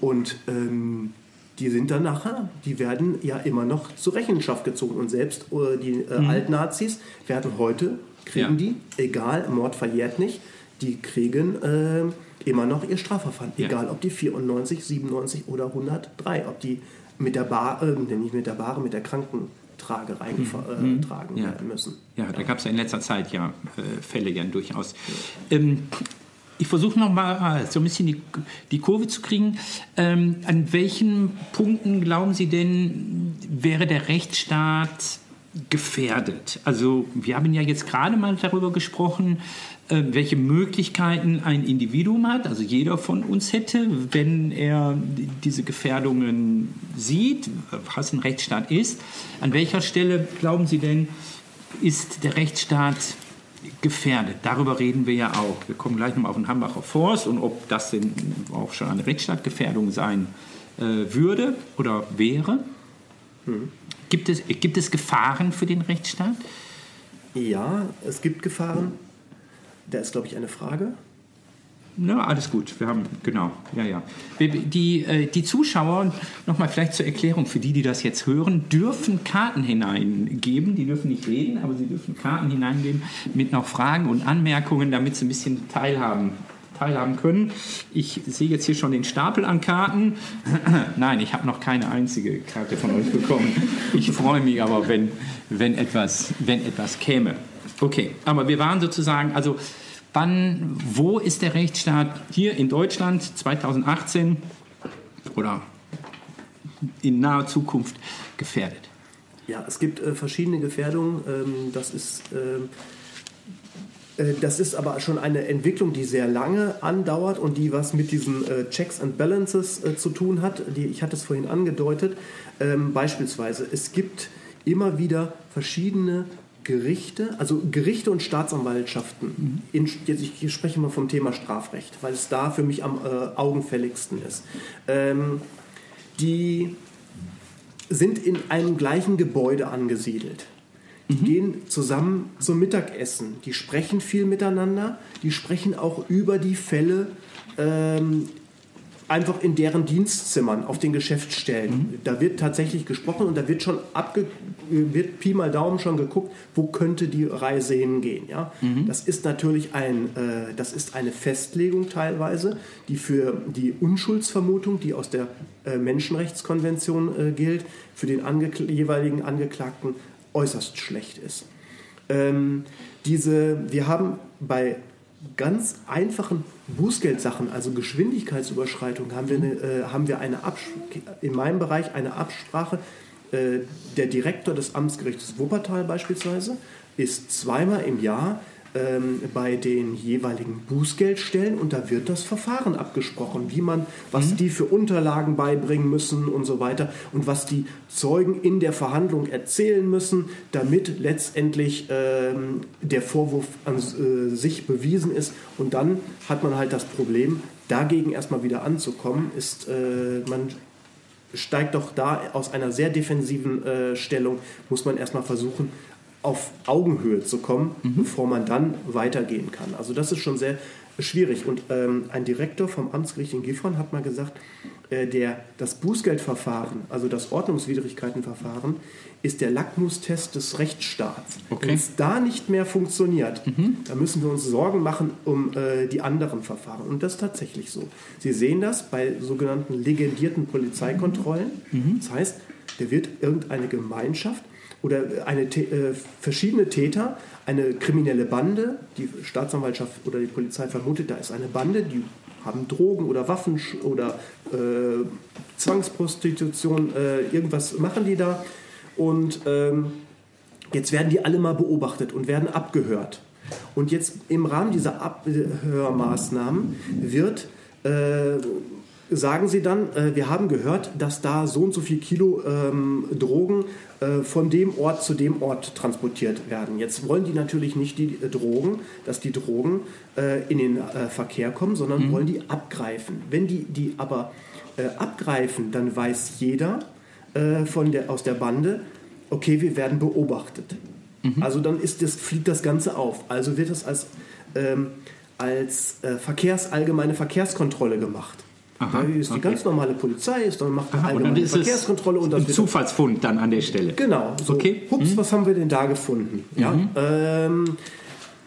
Und ähm, die sind dann nachher, die werden ja immer noch zur Rechenschaft gezogen. Und selbst äh, die äh, Altnazis werden heute, kriegen Ja. die, egal, Mord verjährt nicht, die kriegen äh, immer noch ihr Strafverfahren. Ja. Egal, ob die 94, 97 oder 103, ob die mit der Bar, äh, nicht mit der Bahre, mit der Krankentrage reingetragen äh, tragen Mhm. Ja. werden müssen. Ja, da gab es ja in letzter Zeit ja äh, Fälle ja durchaus. Ähm, ich versuche nochmal so ein bisschen die, die Kurve zu kriegen. Ähm, an welchen Punkten glauben Sie denn, wäre der Rechtsstaat gefährdet? Also wir haben ja jetzt gerade mal darüber gesprochen, äh, welche Möglichkeiten ein Individuum hat, also jeder von uns hätte, wenn er diese Gefährdungen sieht, was ein Rechtsstaat ist. An welcher Stelle glauben Sie denn, ist der Rechtsstaat gefährdet? Darüber reden wir ja auch. Wir kommen gleich nochmal auf den Hambacher Forst und ob das denn auch schon eine Rechtsstaatgefährdung sein äh, würde oder wäre. Gibt, es, gibt es Gefahren für den Rechtsstaat? Ja, es gibt Gefahren. Da ist, glaube ich, eine Frage. Na, alles gut. Wir haben, genau, ja, ja. Die, äh, die Zuschauer, nochmal vielleicht zur Erklärung, für die, die das jetzt hören, dürfen Karten hineingeben. Die dürfen nicht reden, aber sie dürfen Karten hineingeben mit noch Fragen und Anmerkungen, damit sie ein bisschen teilhaben, teilhaben können. Ich sehe jetzt hier schon den Stapel an Karten. Nein, ich habe noch keine einzige Karte von euch bekommen. Ich freue mich aber, wenn, wenn, etwas, wenn etwas käme. Okay, aber wir waren sozusagen, also wann, wo ist der Rechtsstaat hier in Deutschland 2018 oder in naher Zukunft gefährdet? Ja, es gibt äh, verschiedene Gefährdungen. Ähm, das ist. ähm, äh, das ist aber schon eine Entwicklung, die sehr lange andauert und die was mit diesen äh, Checks and Balances äh, zu tun hat. Die, ich hatte es vorhin angedeutet. Ähm, beispielsweise, es gibt immer wieder verschiedene Gerichte, also Gerichte und Staatsanwaltschaften. In, jetzt, ich spreche mal vom Thema Strafrecht, weil es da für mich am äh, augenfälligsten ist. Ähm, die sind in einem gleichen Gebäude angesiedelt. Die gehen zusammen zum Mittagessen. Die sprechen viel miteinander. Die sprechen auch über die Fälle ähm, einfach in deren Dienstzimmern auf den Geschäftsstellen. Da wird tatsächlich gesprochen und da wird schon abge wird Pi mal Daumen schon geguckt, wo könnte die Reise hingehen. Ja? Das ist natürlich ein, äh, das ist eine Festlegung teilweise, die für die Unschuldsvermutung, die aus der äh, Menschenrechtskonvention äh, gilt, für den angekl jeweiligen Angeklagten äußerst schlecht ist. Ähm, diese, wir haben bei ganz einfachen Bußgeldsachen, also Geschwindigkeitsüberschreitung, haben wir, eine, äh, haben wir eine in meinem Bereich eine Absprache. Äh, der Direktor des Amtsgerichts Wuppertal beispielsweise ist zweimal im Jahr ähm, bei den jeweiligen Bußgeldstellen und da wird das Verfahren abgesprochen, wie man, was die für Unterlagen beibringen müssen und so weiter und was die Zeugen in der Verhandlung erzählen müssen, damit letztendlich ähm, der Vorwurf an äh, sich bewiesen ist. Und dann hat man halt das Problem, dagegen erstmal wieder anzukommen, ist äh, man steigt doch da aus einer sehr defensiven äh, Stellung, muss man erstmal versuchen, auf Augenhöhe zu kommen, bevor man dann weitergehen kann. Also das ist schon sehr schwierig. Und ähm, ein Direktor vom Amtsgericht in Gifhorn hat mal gesagt, äh, der, das Bußgeldverfahren, also das Ordnungswidrigkeitenverfahren, ist der Lackmustest des Rechtsstaats. Okay. Wenn es da nicht mehr funktioniert, dann müssen wir uns Sorgen machen um äh, die anderen Verfahren. Und das ist tatsächlich so. Sie sehen das bei sogenannten legendierten Polizeikontrollen. Das heißt, da wird irgendeine Gemeinschaft oder eine, äh, verschiedene Täter, eine kriminelle Bande, die Staatsanwaltschaft oder die Polizei vermutet, da ist eine Bande, die haben Drogen oder Waffen oder äh, Zwangsprostitution, äh, irgendwas machen die da. Und ähm, jetzt werden die alle mal beobachtet und werden abgehört. Und jetzt im Rahmen dieser Abhörmaßnahmen wird, äh, sagen sie dann, äh, wir haben gehört, dass da so und so viel Kilo ähm, Drogen äh, von dem Ort zu dem Ort transportiert werden. Jetzt wollen die natürlich nicht die äh, Drogen, dass die Drogen äh, in den äh, Verkehr kommen, sondern wollen die abgreifen. Wenn die die aber äh, abgreifen, dann weiß jeder von der, aus der Bande, okay, wir werden beobachtet. Also dann ist das, fliegt das Ganze auf. Also wird es als, ähm, als Verkehrs, allgemeine Verkehrskontrolle gemacht. Aha, da ist die okay. ganz normale Polizei, ist dann macht eine Aha, und dann allgemeine ist es Verkehrskontrolle und das ein Zufallsfund dann an der Stelle. Genau. So, Okay. Mhm. Hups, was haben wir denn da gefunden? Ja. Ähm,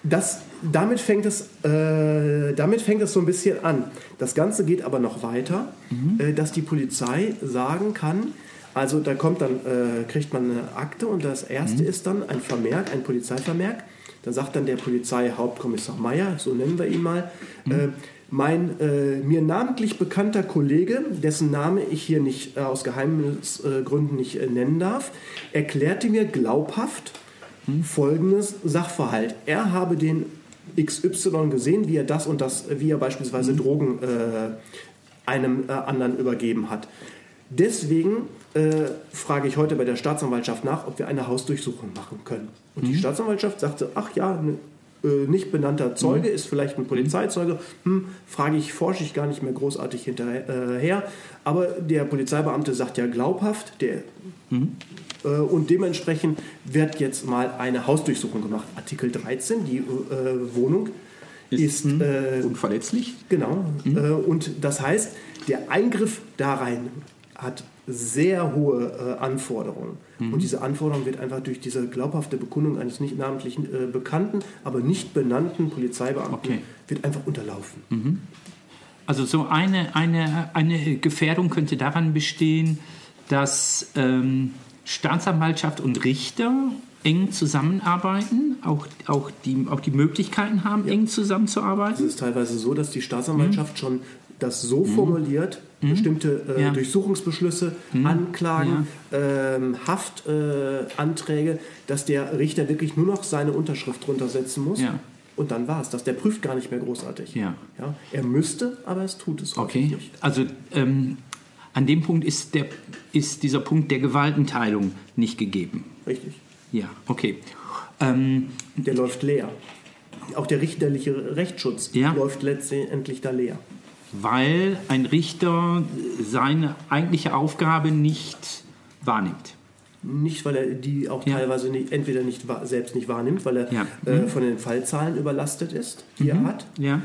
das, damit, fängt es, äh, damit fängt es so ein bisschen an. Das Ganze geht aber noch weiter, Mhm. äh, dass die Polizei sagen kann, also da kommt dann, äh, kriegt man eine Akte und das erste Mhm. ist dann ein Vermerk, ein Polizeivermerk. Da sagt dann der Polizeihauptkommissar Meier, so nennen wir ihn mal, Mhm. Mein äh, mir namentlich bekannter Kollege, dessen Name ich hier nicht äh, aus Geheimnisgründen nicht äh, nennen darf, erklärte mir glaubhaft folgendes Sachverhalt. Er habe den XY gesehen, wie er das und das, wie er beispielsweise Drogen äh, einem äh, anderen übergeben hat. Deswegen äh, frage ich heute bei der Staatsanwaltschaft nach, ob wir eine Hausdurchsuchung machen können. Und die Staatsanwaltschaft sagte, ach ja, ne, nicht benannter Zeuge ist vielleicht ein Polizeizeuge. Hm, frage ich, forsche ich gar nicht mehr großartig hinterher. Aber der Polizeibeamte sagt ja glaubhaft, der, äh, und dementsprechend wird jetzt mal eine Hausdurchsuchung gemacht. Artikel 13, die äh, Wohnung ist, äh, Unverletzlich? Genau. Äh, und das heißt, der Eingriff da rein hat sehr hohe äh, Anforderungen. Und diese Anforderung wird einfach durch diese glaubhafte Bekundung eines nicht namentlich äh, bekannten, aber nicht benannten Polizeibeamten Okay. wird einfach unterlaufen. Also so eine, eine, eine Gefährdung könnte daran bestehen, dass ähm, Staatsanwaltschaft und Richter eng zusammenarbeiten, auch, auch, die, auch die Möglichkeiten haben, eng Es zusammenzuarbeiten. ist teilweise so, dass die Staatsanwaltschaft schon das so formuliert, bestimmte äh, Ja. Durchsuchungsbeschlüsse, Anklagen, ähm, Haftanträge, äh, dass der Richter wirklich nur noch seine Unterschrift drunter setzen muss. Ja. Und dann war es das. Der prüft gar nicht mehr großartig. Ja. Ja, er müsste, aber es tut es Okay, nicht. also ähm, an dem Punkt ist, der, ist dieser Punkt der Gewaltenteilung nicht gegeben. Richtig. Ja, okay. Ähm, Der läuft leer. Auch der richterliche Rechtsschutz Ja. läuft letztendlich da leer. Weil ein Richter seine eigentliche Aufgabe nicht wahrnimmt. Nicht, weil er die auch Ja. teilweise nicht, entweder nicht selbst nicht wahrnimmt, weil er Ja. äh, von den Fallzahlen überlastet ist, die er hat, Ja,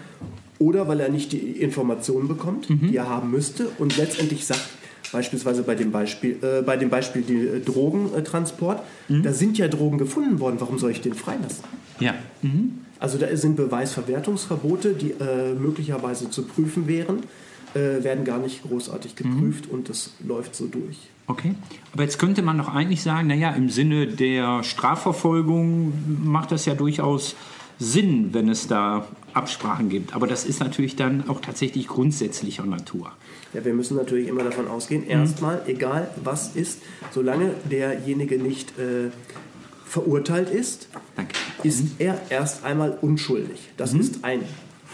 oder weil er nicht die Informationen bekommt, Mhm. die er haben müsste und letztendlich sagt, beispielsweise bei dem Beispiel, äh, bei dem Beispiel die, äh, Drogentransport, Mhm. da sind ja Drogen gefunden worden, warum soll ich den freilassen? ja. Mhm. Also da sind Beweisverwertungsverbote, die äh, möglicherweise zu prüfen wären, äh, werden gar nicht großartig Mhm. geprüft und das läuft so durch. Okay. Aber jetzt könnte man doch eigentlich sagen, naja, im Sinne der Strafverfolgung macht das ja durchaus Sinn, wenn es da Absprachen gibt. Aber das ist natürlich dann auch tatsächlich grundsätzlicher Natur. Ja, wir müssen natürlich immer davon ausgehen, Mhm. erstmal, egal was ist, solange derjenige nicht äh, verurteilt ist, Danke. ist er erst einmal unschuldig. Das ist ein,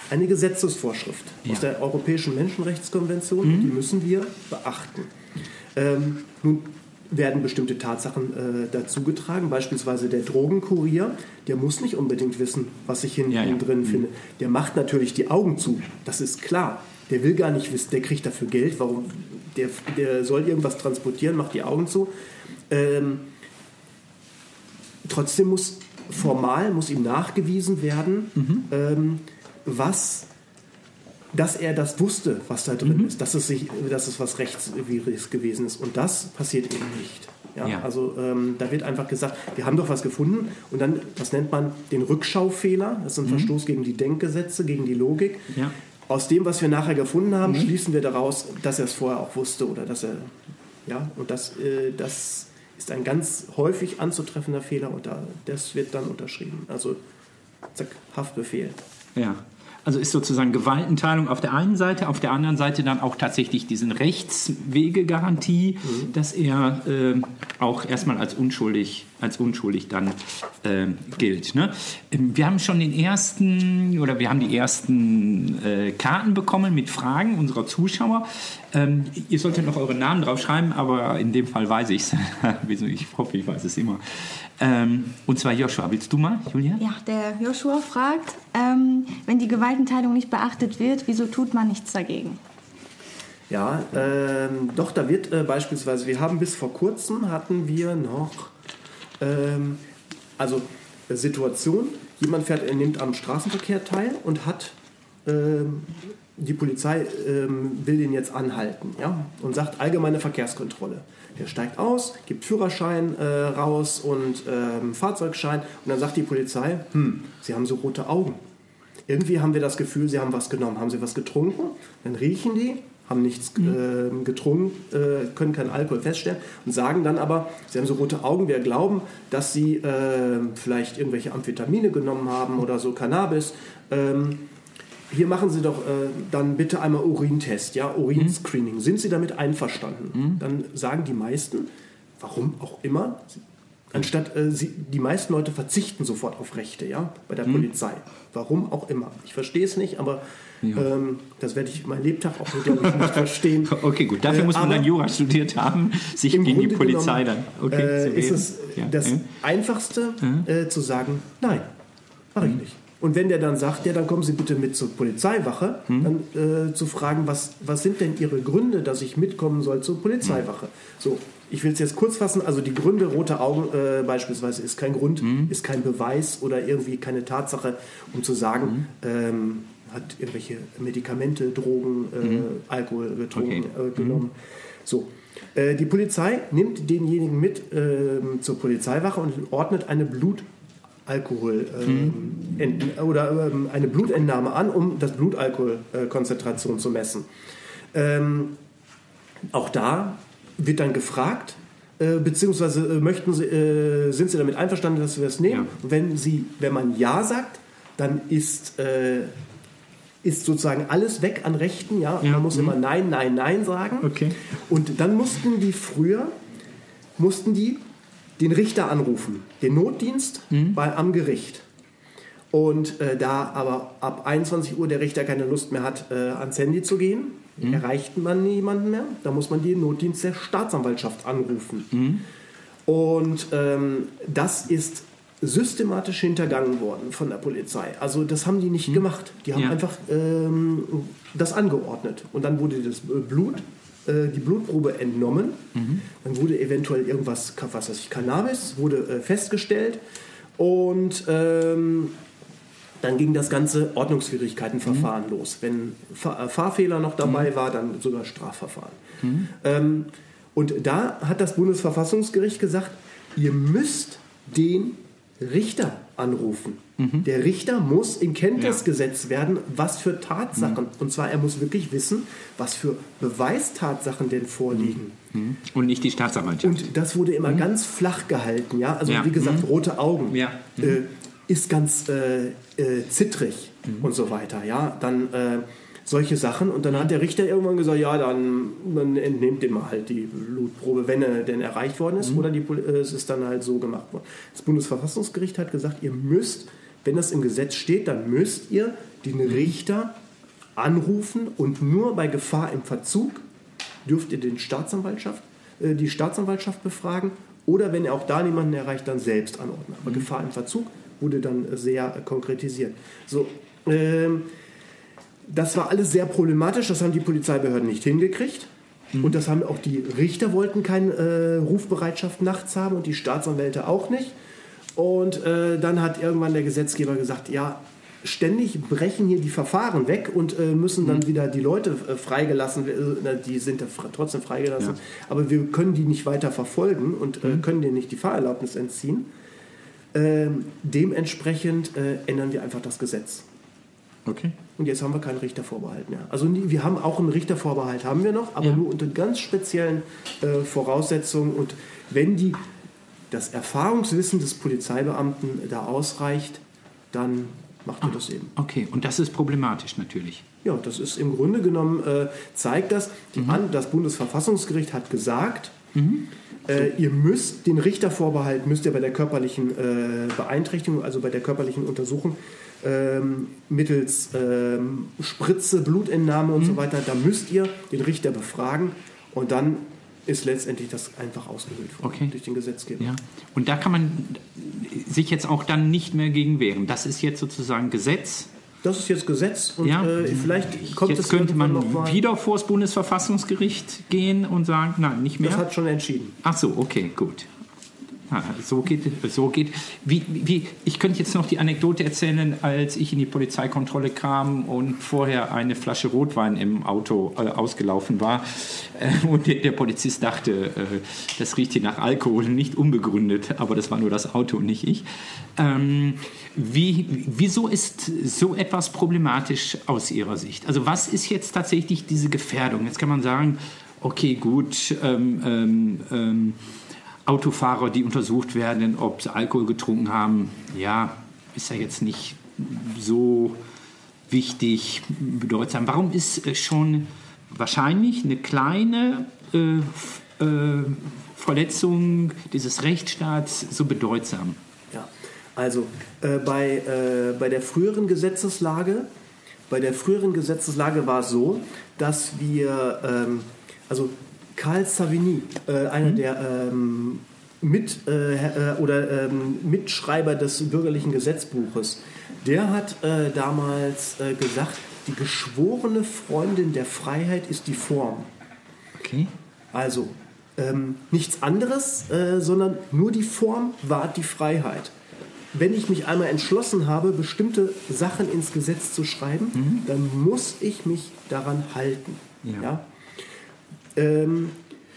eine Gesetzesvorschrift aus Mhm. Ja. Mhm. der Europäischen Menschenrechtskonvention und die müssen wir beachten. Ähm, nun werden bestimmte Tatsachen äh, dazugetragen, beispielsweise der Drogenkurier, der muss nicht unbedingt wissen, was ich hinten Ja, ja. drin finde. Der macht natürlich die Augen zu, das ist klar. Der will gar nicht wissen, der kriegt dafür Geld, warum, der, der soll irgendwas transportieren, macht die Augen zu. Ähm, trotzdem muss formal muss ihm nachgewiesen werden, ähm, was, dass er das wusste, was da drin ist, dass es, sich, dass es was Rechtswidriges gewesen ist. Und das passiert eben nicht. Ja, Ja. Also ähm, da wird einfach gesagt, wir haben doch was gefunden und dann, das nennt man den Rückschaufehler, das ist ein Verstoß gegen die Denkgesetze, gegen die Logik. Ja. Aus dem, was wir nachher gefunden haben, schließen wir daraus, dass er es vorher auch wusste oder dass er, ja, und das, äh, das ist ein ganz häufig anzutreffender Fehler und da, das wird dann unterschrieben. Also, zack, Haftbefehl. Ja. Also ist sozusagen Gewaltenteilung auf der einen Seite, auf der anderen Seite dann auch tatsächlich diesen Rechtswegegarantie, dass er äh, auch erstmal als unschuldig als unschuldig dann äh, gilt. Ne? Ähm, wir haben schon den ersten oder wir haben die ersten äh, Karten bekommen mit Fragen unserer Zuschauer. Ähm, ihr solltet noch eure Namen draufschreiben, aber in dem Fall weiß ich es. ich hoffe, ich weiß es immer. Ähm, und zwar Joshua, willst du mal, Julia? Ja, der Joshua fragt, ähm, wenn die Gewaltenteilung nicht beachtet wird, wieso tut man nichts dagegen? Ja, ähm, doch, da wird äh, beispielsweise, wir haben bis vor kurzem hatten wir noch, ähm, also äh, Situation, jemand fährt, er nimmt am Straßenverkehr teil und hat, ähm, die Polizei ähm, will den jetzt anhalten ja, und sagt allgemeine Verkehrskontrolle. Der steigt aus, gibt Führerschein äh, raus und ähm, Fahrzeugschein und dann sagt die Polizei, hm, Sie haben so rote Augen. Irgendwie haben wir das Gefühl, Sie haben was genommen. Haben Sie was getrunken? Dann riechen die haben nichts äh, getrunken, äh, können keinen Alkohol feststellen und sagen dann aber, sie haben so rote Augen, wir glauben, dass sie äh, vielleicht irgendwelche Amphetamine genommen haben oder so Cannabis. Ähm, hier machen Sie doch äh, dann bitte einmal Urintest, ja, Urinscreening. Sind Sie damit einverstanden? Mhm. Dann sagen die meisten, warum auch immer, anstatt äh, sie, die meisten Leute verzichten sofort auf Rechte, ja, bei der mhm. Polizei. Warum auch immer. Ich verstehe es nicht, aber ja. Ähm, das werde ich mein Lebtag auch ich, nicht verstehen. Okay, gut. Dafür äh, muss man dann Jura studiert haben, sich gegen Grunde die Polizei genommen, dann okay, äh, ist es ja. das ja. Einfachste äh, zu sagen, nein, mache ich nicht. Und wenn der dann sagt, ja, dann kommen Sie bitte mit zur Polizeiwache, hm. dann äh, zu fragen, was, was sind denn Ihre Gründe, dass ich mitkommen soll zur Polizeiwache? Hm. So, ich will es jetzt kurz fassen. Also die Gründe, rote Augen äh, beispielsweise, ist kein Grund, hm. ist kein Beweis oder irgendwie keine Tatsache, um zu sagen, hm. ähm, hat irgendwelche Medikamente, Drogen, äh, mhm. Alkohol getrunken, okay. äh, genommen. Mhm. So. Äh, die Polizei nimmt denjenigen mit ähm, zur Polizeiwache und ordnet eine Blutalkohol ähm, mhm. oder ähm, eine Blutentnahme an, um das Blutalkoholkonzentration zu messen. Ähm, auch da wird dann gefragt, äh, beziehungsweise äh, möchten Sie, äh, sind Sie damit einverstanden, dass wir das nehmen? Ja. Wenn, Sie, wenn man Ja sagt, dann ist äh, ist sozusagen alles weg an Rechten. Ja? ja. Man muss mhm. immer Nein, Nein, Nein sagen. Okay. Und dann mussten die früher, mussten die den Richter anrufen, den Notdienst mhm. bei, am Gericht. Und äh, da aber ab 21 Uhr der Richter keine Lust mehr hat, äh, ans Handy zu gehen, mhm. erreicht man niemanden mehr. Da muss man den Notdienst der Staatsanwaltschaft anrufen. Mhm. Und ähm, das ist systematisch hintergangen worden von der Polizei. Also das haben die nicht hm. gemacht. Die haben ja. einfach ähm, das angeordnet. Und dann wurde das Blut, äh, die Blutprobe entnommen. Mhm. Dann wurde eventuell irgendwas, was weiß ich, Cannabis, wurde äh, festgestellt. Und ähm, dann ging das ganze Ordnungswidrigkeitenverfahren mhm. los. Wenn Fahr äh, Fahrfehler noch dabei mhm. war, dann sogar Strafverfahren. Mhm. Ähm, und da hat das Bundesverfassungsgericht gesagt, ihr müsst den Richter anrufen. Mhm. Der Richter muss in Kenntnis ja. gesetzt werden, was für Tatsachen. Mhm. Und zwar, er muss wirklich wissen, was für Beweistatsachen denn vorliegen. Mhm. mhm. Und nicht die Staatsanwaltschaft. Und das wurde immer mhm. ganz flach gehalten. Ja? Also, ja. wie gesagt, mhm. rote Augen. Ja. Äh, ist ganz äh, äh, zittrig und so weiter. Ja? Dann äh, solche Sachen. Und dann hat der Richter irgendwann gesagt, ja, dann, dann entnehmt dem halt die Blutprobe, wenn er denn erreicht worden ist, mhm. oder die, äh, es ist dann halt so gemacht worden. Das Bundesverfassungsgericht hat gesagt, ihr müsst, wenn das im Gesetz steht, dann müsst ihr den Richter anrufen und nur bei Gefahr im Verzug dürft ihr den Staatsanwaltschaft, äh, die Staatsanwaltschaft befragen oder wenn er auch da niemanden erreicht, dann selbst anordnen. Aber mhm. Gefahr im Verzug wurde dann sehr konkretisiert. So, ähm, das war alles sehr problematisch, das haben die Polizeibehörden nicht hingekriegt. Mhm. Und das haben auch die Richter wollten keine äh, Rufbereitschaft nachts haben und die Staatsanwälte auch nicht. Und äh, dann hat irgendwann der Gesetzgeber gesagt, ja, ständig brechen hier die Verfahren weg und äh, müssen dann mhm. wieder die Leute äh, freigelassen, äh, die sind trotzdem freigelassen, ja. aber wir können die nicht weiter verfolgen und äh, mhm. können denen nicht die Fahrerlaubnis entziehen. Ähm, dementsprechend äh, ändern wir einfach das Gesetz. Okay. Und jetzt haben wir keinen Richtervorbehalt mehr. Also wir haben auch einen Richtervorbehalt, haben wir noch, aber ja. nur unter ganz speziellen äh, Voraussetzungen. Und wenn die, das Erfahrungswissen des Polizeibeamten da ausreicht, dann macht ah, das eben. Okay, und das ist problematisch natürlich. Ja, das ist im Grunde genommen, äh, zeigt das, mhm. das Bundesverfassungsgericht hat gesagt, Äh, ihr müsst den Richtervorbehalt müsst ihr bei der körperlichen äh, Beeinträchtigung, also bei der körperlichen Untersuchung ähm, mittels ähm, Spritze, Blutentnahme und so weiter, da müsst ihr den Richter befragen und dann ist letztendlich das einfach ausgehöhlt worden Okay. durch den Gesetzgeber. Ja. Und da kann man sich jetzt auch dann nicht mehr gegen wehren. Das ist jetzt sozusagen Gesetz. Das ist jetzt Gesetz und Ja. äh, vielleicht kommt jetzt es könnte man noch wieder vor das Bundesverfassungsgericht gehen und sagen, nein, nicht mehr. Das hat schon entschieden. Ach so, okay, gut. So geht, so geht. Wie, wie, ich könnte jetzt noch die Anekdote erzählen, als ich in die Polizeikontrolle kam und vorher eine Flasche Rotwein im Auto äh, ausgelaufen war äh, und der, der Polizist dachte, äh, das riecht hier nach Alkohol, nicht unbegründet, aber das war nur das Auto und nicht ich. Ähm, wie, wieso ist so etwas problematisch aus Ihrer Sicht? Also was ist jetzt tatsächlich diese Gefährdung? Jetzt kann man sagen, okay, gut, ähm, ähm, ähm, Autofahrer, die untersucht werden, ob sie Alkohol getrunken haben, ja, ist ja jetzt nicht so wichtig, bedeutsam. Warum ist schon wahrscheinlich eine kleine äh, äh, Verletzung dieses Rechtsstaats so bedeutsam? Ja, also äh, bei, äh, bei der früheren Gesetzeslage, bei der früheren Gesetzeslage war es so, dass wir, ähm, also Karl Savigny, äh, einer der ähm, mit, äh, äh, oder ähm, Mitschreiber des bürgerlichen Gesetzbuches, der hat äh, damals äh, gesagt, die geschworene Freundin der Freiheit ist die Form. Okay. Also ähm, nichts anderes, äh, sondern nur die Form wahrt die Freiheit. Wenn ich mich einmal entschlossen habe, bestimmte Sachen ins Gesetz zu schreiben, dann muss ich mich daran halten. Ja. Ja? Ähm,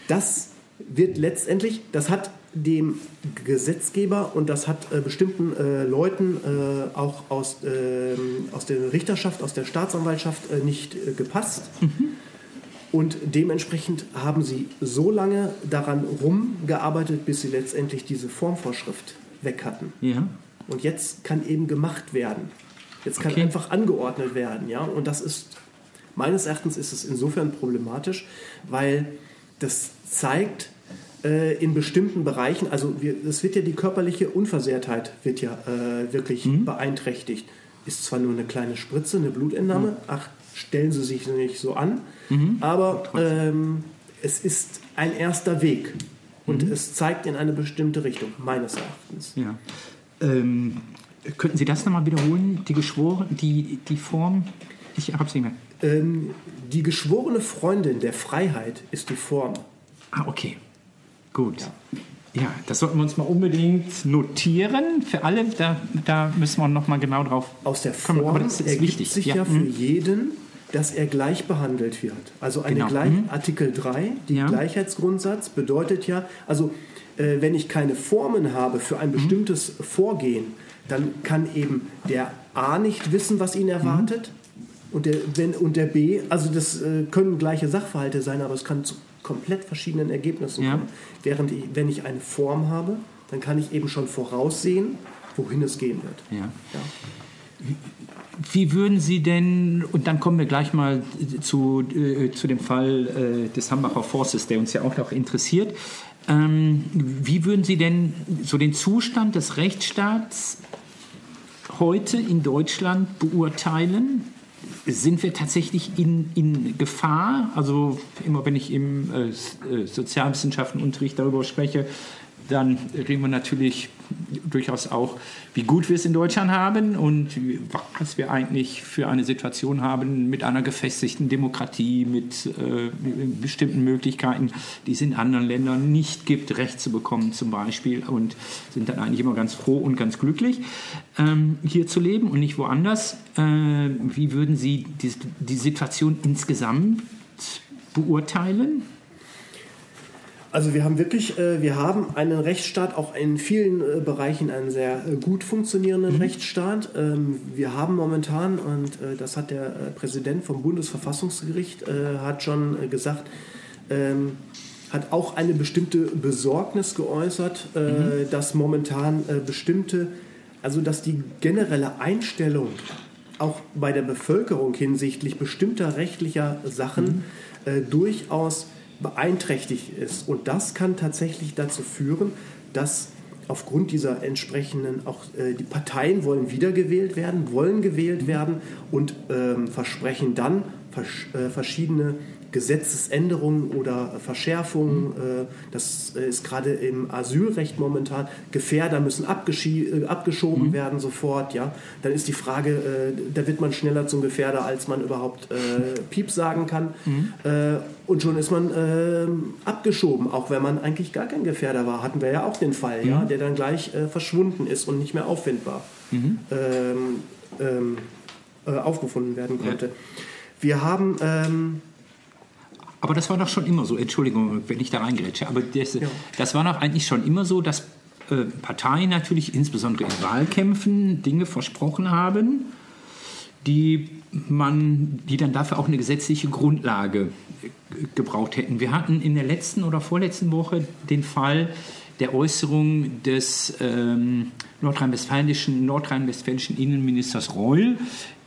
das wird letztendlich, das hat dem Gesetzgeber und das hat äh, bestimmten äh, Leuten äh, auch aus, ähm, aus der Richterschaft, aus der Staatsanwaltschaft äh, nicht äh, gepasst. Und dementsprechend haben sie so lange daran rumgearbeitet, bis sie letztendlich diese Formvorschrift weg hatten. Ja. Und jetzt kann eben gemacht werden. Jetzt kann Okay. einfach angeordnet werden, ja. Und das ist meines Erachtens ist es insofern problematisch, weil das zeigt äh, in bestimmten Bereichen, also es wird ja die körperliche Unversehrtheit wird ja äh, wirklich beeinträchtigt. Ist zwar nur eine kleine Spritze, eine Blutentnahme, ach stellen Sie sich nicht so an, aber ähm, es ist ein erster Weg und es zeigt in eine bestimmte Richtung meines Erachtens. ja. Ähm, könnten Sie das nochmal wiederholen? Die geschworen, die, die Form? Ich habe es nicht mehr. Ähm, die geschworene Freundin der Freiheit ist die Form. Ah, okay. Gut. Ja. das sollten wir uns mal unbedingt notieren. Für alle, da, da müssen wir noch mal genau drauf Aus der kommen. Form Aber das ist ergibt wichtig. sich ja. ja, für mhm. jeden, dass er gleich behandelt wird. Also eine Genau. gleich, Mhm. Artikel 3, die Ja. Gleichheitsgrundsatz, bedeutet ja, also äh, wenn ich keine Formen habe für Mhm. ein bestimmtes Vorgehen, dann kann eben der A nicht wissen, was ihn erwartet. Und der, wenn, und der B, also das äh, können gleiche Sachverhalte sein, aber es kann zu komplett verschiedenen Ergebnissen Ja. kommen. Während ich, wenn ich eine Form habe, dann kann ich eben schon voraussehen, wohin es gehen wird. Ja. Ja. Wie würden Sie denn, und dann kommen wir gleich mal zu, äh, zu dem Fall äh, des Hambacher Forstes, der uns ja auch noch interessiert. Ähm, wie würden Sie denn so den Zustand des Rechtsstaats heute in Deutschland beurteilen? Sind wir tatsächlich in, in Gefahr? Also immer wenn ich im äh, äh, Sozialwissenschaftenunterricht darüber spreche, dann reden wir natürlich durchaus auch, wie gut wir es in Deutschland haben und was wir eigentlich für eine Situation haben mit einer gefestigten Demokratie, mit äh, bestimmten Möglichkeiten, die es in anderen Ländern nicht gibt, Recht zu bekommen zum Beispiel und sind dann eigentlich immer ganz froh und ganz glücklich, ähm, hier zu leben und nicht woanders. Äh, wie würden Sie die, die Situation insgesamt beurteilen? Also wir haben wirklich, äh, wir haben einen Rechtsstaat, auch in vielen äh, Bereichen einen sehr äh, gut funktionierenden Rechtsstaat. Ähm, wir haben momentan, und das hat der Präsident vom Bundesverfassungsgericht, hat schon gesagt, ähm, hat auch eine bestimmte Besorgnis geäußert, äh, dass momentan bestimmte, also dass die generelle Einstellung auch bei der Bevölkerung hinsichtlich bestimmter rechtlicher Sachen äh, durchaus beeinträchtigt ist. Und das kann tatsächlich dazu führen, dass aufgrund dieser entsprechenden, auch äh, die Parteien wollen wiedergewählt werden, wollen gewählt werden und ähm, versprechen dann vers äh, verschiedene Gesetzesänderungen oder Verschärfungen. Äh, das ist gerade im Asylrecht momentan. Gefährder müssen äh, abgeschoben mhm. werden sofort. Ja, dann ist die Frage, äh, da wird man schneller zum Gefährder, als man überhaupt Piep sagen kann. Mhm. Und schon ist man abgeschoben, auch wenn man eigentlich gar kein Gefährder war. Hatten wir ja auch den Fall, mhm. ja, der dann gleich verschwunden ist und nicht mehr auffindbar mhm. ähm, ähm, aufgefunden werden konnte. Ja. Wir haben ähm, aber das war doch schon immer so, Entschuldigung, wenn ich da reingrätsche, aber das, ja. das war doch eigentlich schon immer so, dass äh, Parteien natürlich insbesondere in Wahlkämpfen Dinge versprochen haben, die man, die dann dafür auch eine gesetzliche Grundlage gebraucht hätten. Wir hatten in der letzten oder vorletzten Woche den Fall der Äußerung des ähm, nordrhein-westfälischen nordrhein Innenministers Reul,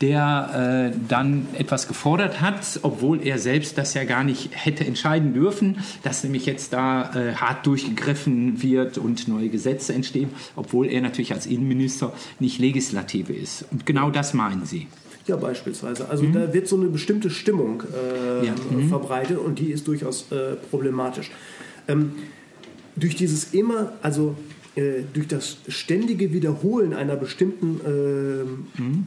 der äh, dann etwas gefordert hat, obwohl er selbst das ja gar nicht hätte entscheiden dürfen, dass nämlich jetzt da äh, hart durchgegriffen wird und neue Gesetze entstehen, obwohl er natürlich als Innenminister nicht Legislative ist. Und genau das meinen Sie. Ja, beispielsweise. Also mhm. da wird so eine bestimmte Stimmung äh, ja. mhm. verbreitet und die ist durchaus äh, problematisch. Ähm, durch dieses immer, also äh, durch das ständige Wiederholen einer bestimmten, äh, mhm.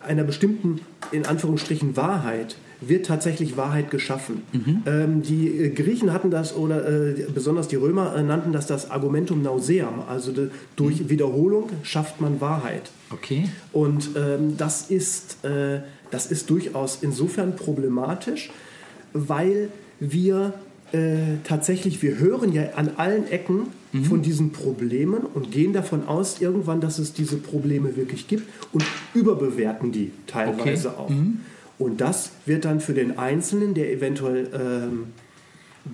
einer bestimmten, in Anführungsstrichen, Wahrheit, wird tatsächlich Wahrheit geschaffen. Mhm. Ähm, die äh, Griechen hatten das, oder äh, besonders die Römer äh, nannten das das Argumentum nauseam, also de, durch mhm. Wiederholung schafft man Wahrheit. Okay. Und ähm, das, ist, äh, das ist durchaus insofern problematisch, weil wir äh, tatsächlich, wir hören ja an allen Ecken mhm. von diesen Problemen und gehen davon aus irgendwann, dass es diese Probleme wirklich gibt und überbewerten die teilweise okay. auch. Mhm. Und das wird dann für den Einzelnen, der eventuell ähm,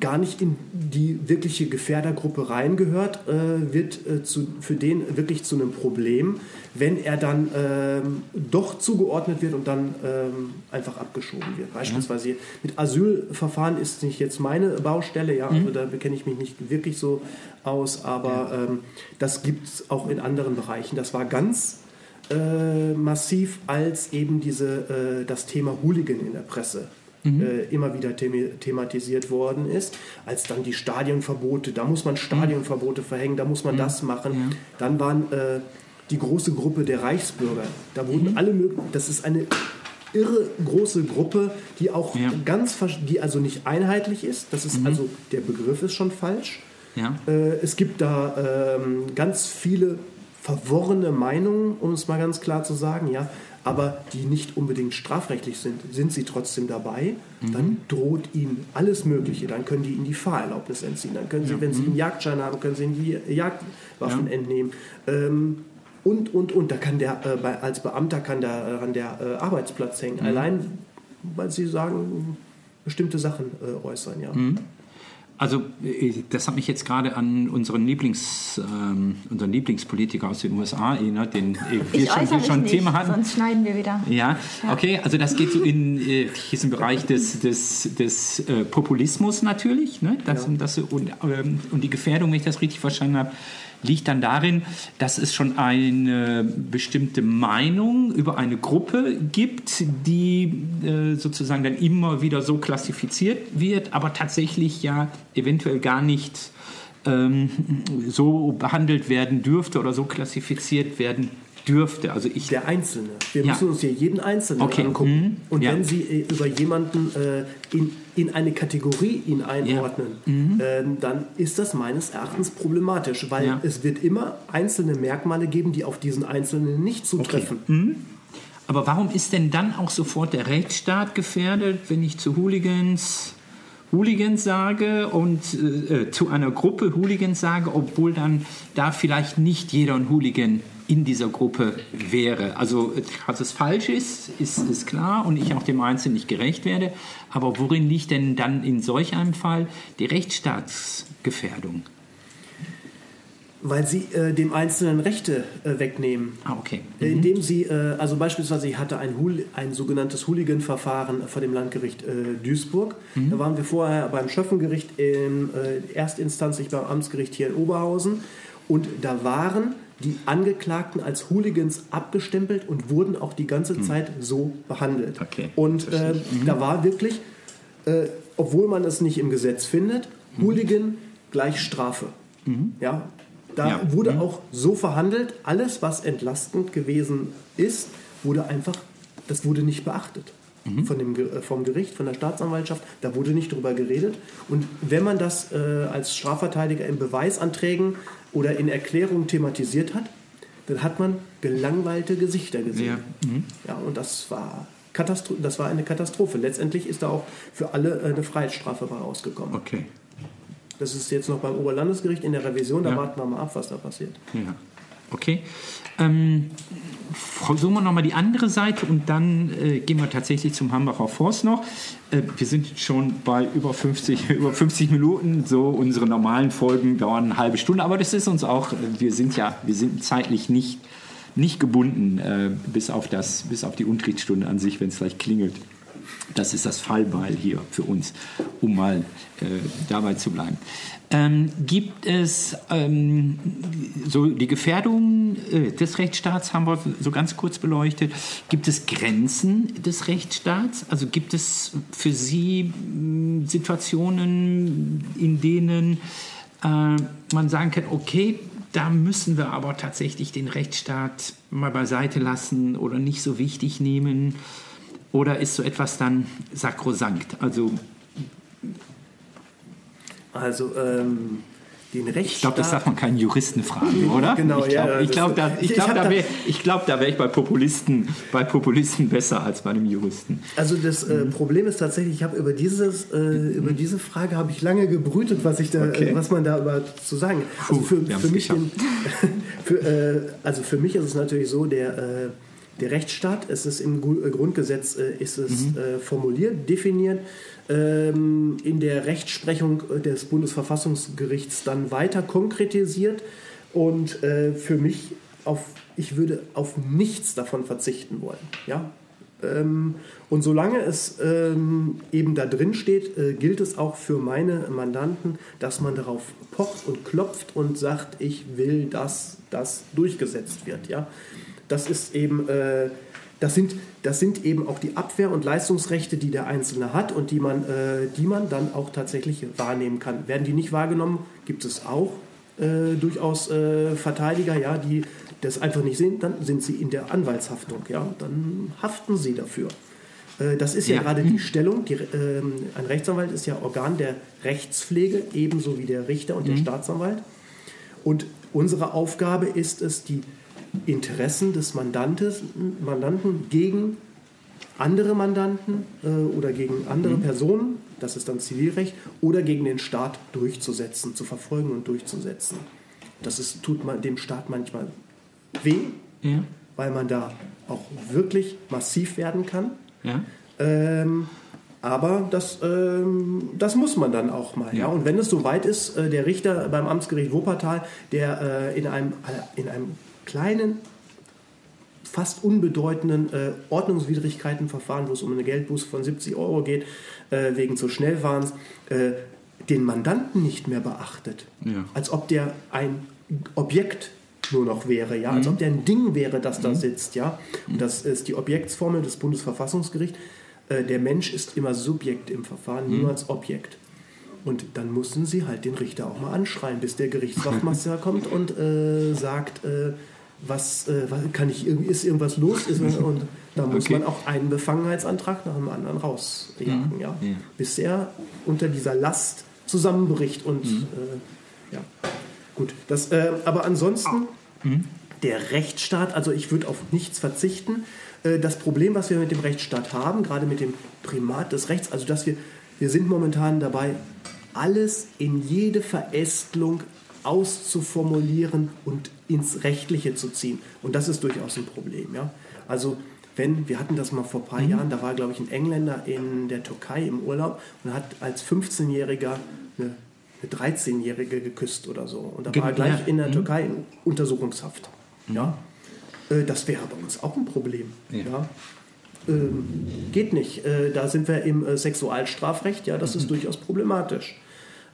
gar nicht in die wirkliche Gefährdergruppe reingehört, äh, wird äh, zu, für den wirklich zu einem Problem, wenn er dann ähm, doch zugeordnet wird und dann ähm, einfach abgeschoben wird. Beispielsweise ja. mit Asylverfahren ist nicht jetzt meine Baustelle, ja, mhm. also da kenne ich mich nicht wirklich so aus, aber ja. ähm, das gibt es auch in anderen Bereichen. Das war ganz äh, massiv, als eben diese, äh, das Thema Hooligan in der Presse mhm. äh, immer wieder thematisiert worden ist, als dann die Stadionverbote, da muss man Stadionverbote verhängen, da muss man mhm. das machen. Ja. Dann waren äh, die große Gruppe der Reichsbürger, da wurden mhm. alle möglichen, das ist eine irre große Gruppe, die auch ja. ganz, die also nicht einheitlich ist. Das ist mhm. also, der Begriff ist schon falsch. Ja. Äh, es gibt da ähm, ganz viele verworrene Meinungen, um es mal ganz klar zu sagen, ja aber die nicht unbedingt strafrechtlich sind, sind sie trotzdem dabei, mhm. dann droht ihnen alles Mögliche. Dann können die ihnen die Fahrerlaubnis entziehen. Dann können sie, ja. wenn sie mhm. einen Jagdschein haben, können sie ihnen die Jagdwaffen ja. entnehmen. Ähm, und, und, und. Da kann der, äh, als Beamter kann der, an der äh, Arbeitsplatz hängen. Mhm. Allein, weil sie sagen, bestimmte Sachen äh, äußern, ja. Mhm. Also äh, das hat mich jetzt gerade an unseren, Lieblings, ähm, unseren Lieblingspolitiker aus den USA erinnert, den äh, wir schon, wir schon ein Thema hatten. Sonst schneiden wir wieder. Ja, ja. okay, also das geht so in äh, diesen Bereich des, des, des äh, Populismus natürlich, ne? das, ja. das, und, ähm, und die Gefährdung, wenn ich das richtig verstanden habe, liegt dann darin, dass es schon eine bestimmte Meinung über eine Gruppe gibt, die äh, sozusagen dann immer wieder so klassifiziert wird, aber tatsächlich ja eventuell gar nicht ähm, so behandelt werden dürfte oder so klassifiziert werden dürfte. Also ich der Einzelne. Wir ja. müssen uns hier jeden Einzelnen okay. angucken. Mhm. Und ja. wenn Sie äh, über jemanden äh, in, in eine Kategorie ihn einordnen, ja. mhm. äh, dann ist das meines Erachtens problematisch, weil es wird immer einzelne Merkmale geben, die auf diesen Einzelnen nicht zutreffen. Okay. Mhm. Aber warum ist denn dann auch sofort der Rechtsstaat gefährdet, wenn ich zu Hooligans Hooligans sage und äh, äh zu einer Gruppe Hooligans sage, obwohl dann da vielleicht nicht jeder ein Hooligan in dieser Gruppe wäre. Also, dass es falsch ist, ist, ist klar und ich auch dem Einzelnen nicht gerecht werde. Aber worin liegt denn dann in solch einem Fall die Rechtsstaatsgefährdung? Weil sie äh, dem Einzelnen Rechte äh, wegnehmen. Ah, okay. Äh, Indem sie, äh, also beispielsweise, ich hatte ein, Hool, ein sogenanntes Hooligan-Verfahren vor dem Landgericht äh, Duisburg. Da waren wir vorher beim Schöffengericht in äh, erstinstanzlich beim Amtsgericht hier in Oberhausen. Und da waren die Angeklagten als Hooligans abgestempelt und wurden auch die ganze Zeit so behandelt. Okay, Und äh, da war wirklich, obwohl man es nicht im Gesetz findet, Hooligan gleich Strafe. Ja, da Ja. wurde auch so verhandelt, alles, was entlastend gewesen ist, wurde einfach, das wurde nicht beachtet. Von dem, äh, vom Gericht, von der Staatsanwaltschaft, da wurde nicht drüber geredet. Und wenn man das äh, als Strafverteidiger in Beweisanträgen oder in Erklärungen thematisiert hat, dann hat man gelangweilte Gesichter gesehen. Ja. Mhm. Ja, und das war, Katastro das war eine Katastrophe. Letztendlich ist da auch für alle eine Freiheitsstrafe rausgekommen. Okay. Das ist jetzt noch beim Oberlandesgericht in der Revision, da Ja. warten wir mal ab, was da passiert. Ja. Okay. Ähm, versuchen wir nochmal die andere Seite und dann äh, gehen wir tatsächlich zum Hambacher Forst noch. Äh, wir sind schon bei über 50, über 50 Minuten. So unsere normalen Folgen dauern eine halbe Stunde, aber das ist uns auch, äh, wir sind ja, wir sind zeitlich nicht, nicht gebunden, äh, bis, auf das, bis auf die Unterrichtsstunde an sich, wenn es gleich klingelt. Das ist das Fallbeil hier für uns, um mal äh, dabei zu bleiben. Ähm, gibt es ähm, so die Gefährdung äh, des Rechtsstaats, haben wir so ganz kurz beleuchtet. Gibt es Grenzen des Rechtsstaats? Also gibt es für Sie mh, Situationen, in denen äh, man sagen kann, okay, da müssen wir aber tatsächlich den Rechtsstaat mal beiseite lassen oder nicht so wichtig nehmen? Oder ist so etwas dann sakrosankt? Also Also ähm, den Rechtsstaat. ich glaube, das darf man keinen Juristen fragen, oder? Genau, ich ja, glaube, ich das- glaub, da, ich ich glaub, da wäre ich, glaub, da wär ich bei Populisten, bei Populisten besser als bei einem Juristen. Also das Mhm. äh, Problem ist tatsächlich, ich habe über dieses äh, über diese Frage habe ich lange gebrütet, was ich da, Okay. äh, was man da über zu sagen. Also für, für mich, geschafft. den, für, äh, also für mich ist es natürlich so, der äh, der Rechtsstaat, es ist im äh, Grundgesetz äh, ist es Mhm. äh, formuliert, definiert. Ähm, in der Rechtsprechung äh, des Bundesverfassungsgerichts dann weiter konkretisiert und äh, für mich auf ich würde auf nichts davon verzichten wollen. Ja, ähm, und solange es ähm, eben da drin steht, äh, gilt es auch für meine Mandanten, dass man darauf pocht und klopft und sagt, ich will, dass das durchgesetzt wird. Ja? Das ist eben, äh, das sind, das sind eben auch die Abwehr- und Leistungsrechte, die der Einzelne hat und die man, äh, die man dann auch tatsächlich wahrnehmen kann. Werden die nicht wahrgenommen, gibt es auch äh, durchaus äh, Verteidiger, ja, die das einfach nicht sehen, dann sind sie in der Anwaltshaftung, ja, dann haften sie dafür. Äh, das ist ja, Ja. gerade die Stellung. Die, ähm, ein Rechtsanwalt ist ja Organ der Rechtspflege, ebenso wie der Richter und der Staatsanwalt. Und unsere Aufgabe ist es, die Interessen des Mandantes, Mandanten gegen andere Mandanten äh, oder gegen andere Personen, das ist dann Zivilrecht, oder gegen den Staat durchzusetzen, zu verfolgen und durchzusetzen. Das ist, tut man dem Staat manchmal weh, Ja. weil man da auch wirklich massiv werden kann. Ja. Ähm, aber das, ähm, das muss man dann auch mal. Ja. Ja. Und wenn es soweit ist, äh, der Richter beim Amtsgericht Wuppertal, der äh, in, einem, äh, in einem kleinen, fast unbedeutenden äh, Ordnungswidrigkeitenverfahren, wo es um eine Geldbuße von 70 Euro geht, äh, wegen zu Schnellfahrens, äh, den Mandanten nicht mehr beachtet. Ja. Als ob der ein Objekt nur noch wäre, ja, als ob der ein Ding wäre, das da sitzt, ja. Und das ist die Objektsformel des Bundesverfassungsgerichts. Äh, der Mensch ist immer Subjekt im Verfahren, niemals Objekt. Und dann mussten sie halt den Richter auch mal anschreien, bis der Gerichtswachtmeister kommt und äh, sagt, äh, was, äh, kann ich ist irgendwas los? Ist, und da muss Okay. man auch einen Befangenheitsantrag nach dem anderen rausjagen, ja. Bis er unter dieser Last zusammenbricht und äh, ja. Gut, das, äh, aber ansonsten der Rechtsstaat, also ich würde auf nichts verzichten. Äh, Das Problem, was wir mit dem Rechtsstaat haben, gerade mit dem Primat des Rechts, also dass wir, wir sind momentan dabei, alles in jede Verästelung auszuformulieren und ins Rechtliche zu ziehen. Und das ist durchaus ein Problem. Ja? Also wenn, wir hatten das mal vor ein paar Jahren, da war, glaube ich, ein Engländer in der Türkei im Urlaub und hat als 15-Jähriger eine, eine 13-Jährige geküsst oder so. Und da Genau, war er gleich ja. in der Mhm. Türkei in Untersuchungshaft. Ja? Äh, Das wäre bei uns auch ein Problem. Ja. Ja? Ähm, geht nicht. Äh, da sind wir im äh, Sexualstrafrecht, ja, das Mhm. ist durchaus problematisch.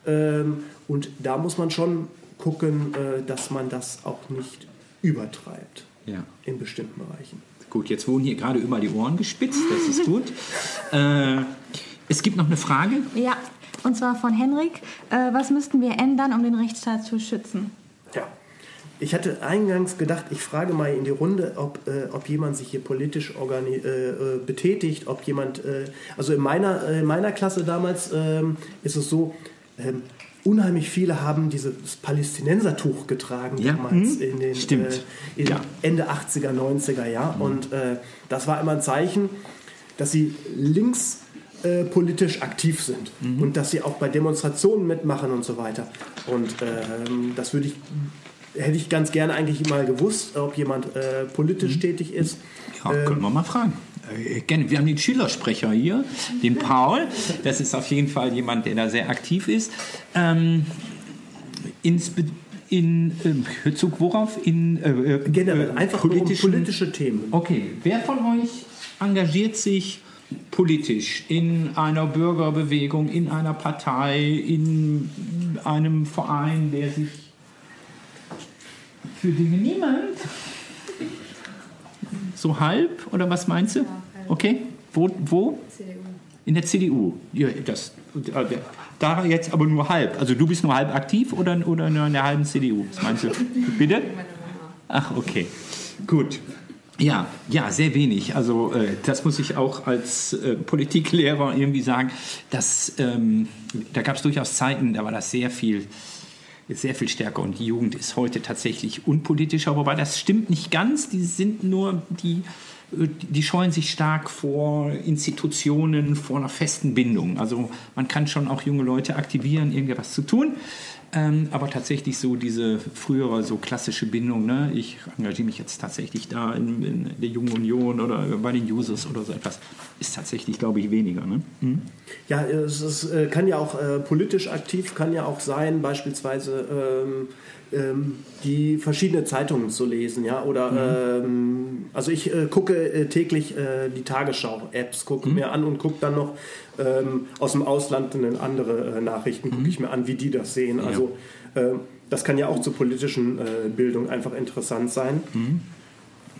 Ähm, und da muss man schon gucken, äh, dass man das auch nicht übertreibt Ja. in bestimmten Bereichen. Gut, jetzt wurden hier gerade überall die Ohren gespitzt, das ist gut. äh, es gibt noch eine Frage. Ja, und zwar von Henrik. Äh, was müssten wir ändern, um den Rechtsstaat zu schützen? Ja. Ich hatte eingangs gedacht, ich frage mal in die Runde, ob, äh, ob jemand sich hier politisch äh, äh, betätigt, ob jemand, äh, also in meiner, äh, in meiner Klasse damals ähm, ist es so, ähm, unheimlich viele haben dieses Palästinensertuch getragen Ja, damals mhm. in den Stimmt. Äh, in Ja. Ende 80er, 90er Jahr. Und äh, das war immer ein Zeichen, dass sie links äh, politisch aktiv sind Mhm. und dass sie auch bei Demonstrationen mitmachen und so weiter. Und ähm, das würde ich, hätte ich ganz gerne eigentlich mal gewusst, ob jemand äh, politisch tätig ist. Ja, können wir mal fragen. Äh. Wir haben den Schülersprecher hier, den Paul. Das ist auf jeden Fall jemand, der da sehr aktiv ist. Ähm, ins, in ähm, Bezug worauf? In äh, äh, Generell äh, einfach um politische Themen. Okay, wer von euch engagiert sich politisch in einer Bürgerbewegung, in einer Partei, in einem Verein, der sich für Dinge niemand? So halb oder was meinst du? Okay, wo? wo? In der CDU. Ja, das, äh, da jetzt aber nur halb. Also du bist nur halb aktiv oder, oder nur in der halben CDU? Was meinst du? Bitte? Ach, okay. Gut. Ja, ja, sehr wenig. Also äh, das muss ich auch als äh, Politiklehrer irgendwie sagen. Dass, ähm, da gab es durchaus Zeiten, da war das sehr viel, sehr viel stärker. Und die Jugend ist heute tatsächlich unpolitischer. Wobei das stimmt nicht ganz. Die sind nur, die, äh, die scheuen sich stark vor Institutionen, vor einer festen Bindung. Also man kann schon auch junge Leute aktivieren, irgendwas zu tun. Ähm, aber tatsächlich so diese frühere, so klassische Bindung, ne? ich engagiere mich jetzt tatsächlich da in, in der Jungen Union oder bei den Users oder so etwas, ist tatsächlich, glaube ich, weniger. Ne? Mhm. Ja, es ist, äh, kann ja auch äh, politisch aktiv, kann ja auch sein, beispielsweise ähm, die verschiedene Zeitungen zu lesen, ja, oder ähm, also ich äh, gucke äh, täglich äh, die Tagesschau-Apps, gucke mir an und gucke dann noch ähm, aus dem Ausland andere äh, Nachrichten, gucke ich mir an, wie die das sehen. Also äh, das kann ja auch zur politischen äh, Bildung einfach interessant sein.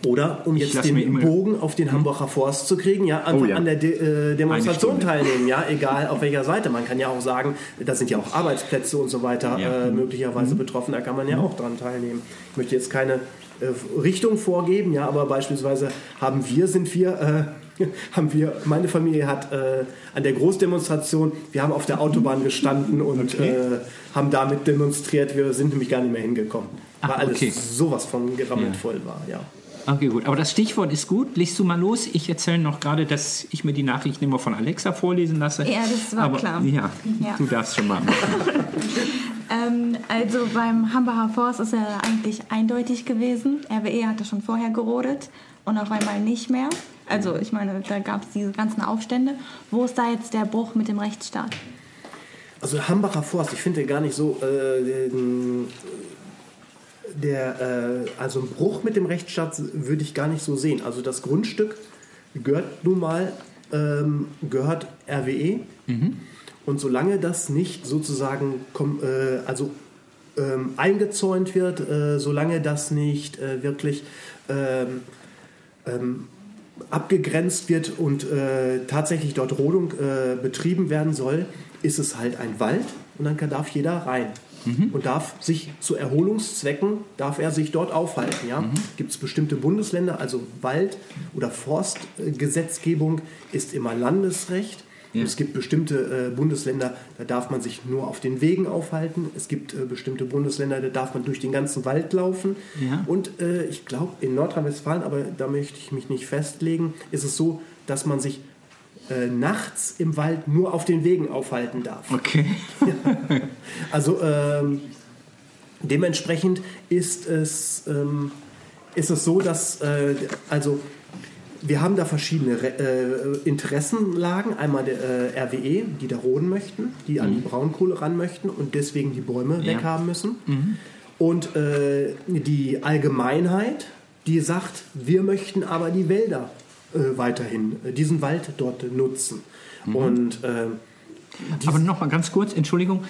Oder um jetzt den Bogen auf den Hambacher Forst zu kriegen, ja, einfach Oh ja. an der De äh, Demonstration teilnehmen, ja, egal auf welcher Seite. Man kann ja auch sagen, da sind ja auch Arbeitsplätze und so weiter Ja. äh, möglicherweise betroffen, da kann man ja auch dran teilnehmen. Ich möchte jetzt keine äh, Richtung vorgeben, ja, aber beispielsweise haben wir, sind wir, äh, haben wir, meine Familie hat äh, an der Großdemonstration, wir haben auf der Autobahn gestanden und Okay. äh, haben damit demonstriert, wir sind nämlich gar nicht mehr hingekommen. Weil Ach, alles okay. sowas von gerammelt Ja. voll war, ja. Okay, gut. Aber das Stichwort ist gut. Liest du mal los. Ich erzähle noch gerade, dass ich mir die Nachrichten immer von Alexa vorlesen lasse. Ja, das war Aber, klar. Ja, Ja. du darfst schon mal. Ähm, also beim Hambacher Forst ist er eigentlich eindeutig gewesen. RWE hatte schon vorher gerodet und auf einmal nicht mehr. Also ich meine, da gab es diese ganzen Aufstände. Wo ist da jetzt der Bruch mit dem Rechtsstaat? Also Hambacher Forst, ich finde gar nicht so äh, den, der äh, also ein Bruch mit dem Rechtsstaat würde ich gar nicht so sehen. Also das Grundstück gehört nun mal ähm, gehört RWE und solange das nicht sozusagen äh, also ähm, eingezäunt wird, äh, solange das nicht äh, wirklich ähm, ähm, abgegrenzt wird und äh, tatsächlich dort Rodung äh, betrieben werden soll, ist es halt ein Wald und dann darf jeder rein. Und darf sich zu Erholungszwecken, darf er sich dort aufhalten. Ja? Gibt es bestimmte Bundesländer, also Wald- oder Forstgesetzgebung ist immer Landesrecht. Und es gibt bestimmte äh, Bundesländer, da darf man sich nur auf den Wegen aufhalten. Es gibt äh, bestimmte Bundesländer, da darf man durch den ganzen Wald laufen. Ja. Und äh, ich glaube, in Nordrhein-Westfalen, aber da möchte ich mich nicht festlegen, ist es so, dass man sich äh, nachts im Wald nur auf den Wegen aufhalten darf. Okay. Also ähm, dementsprechend ist es, ähm, ist es so, dass äh, also wir haben da verschiedene äh, Interessenlagen. Einmal der äh, RWE, die da roden möchten, die an die Braunkohle ran möchten und deswegen die Bäume Mhm. Ja. Mhm. weghaben müssen. Und äh, die Allgemeinheit, die sagt, wir möchten aber die Wälder äh, weiterhin, äh, diesen Wald dort nutzen. Mhm. Und äh, Aber noch mal ganz kurz, Entschuldigung.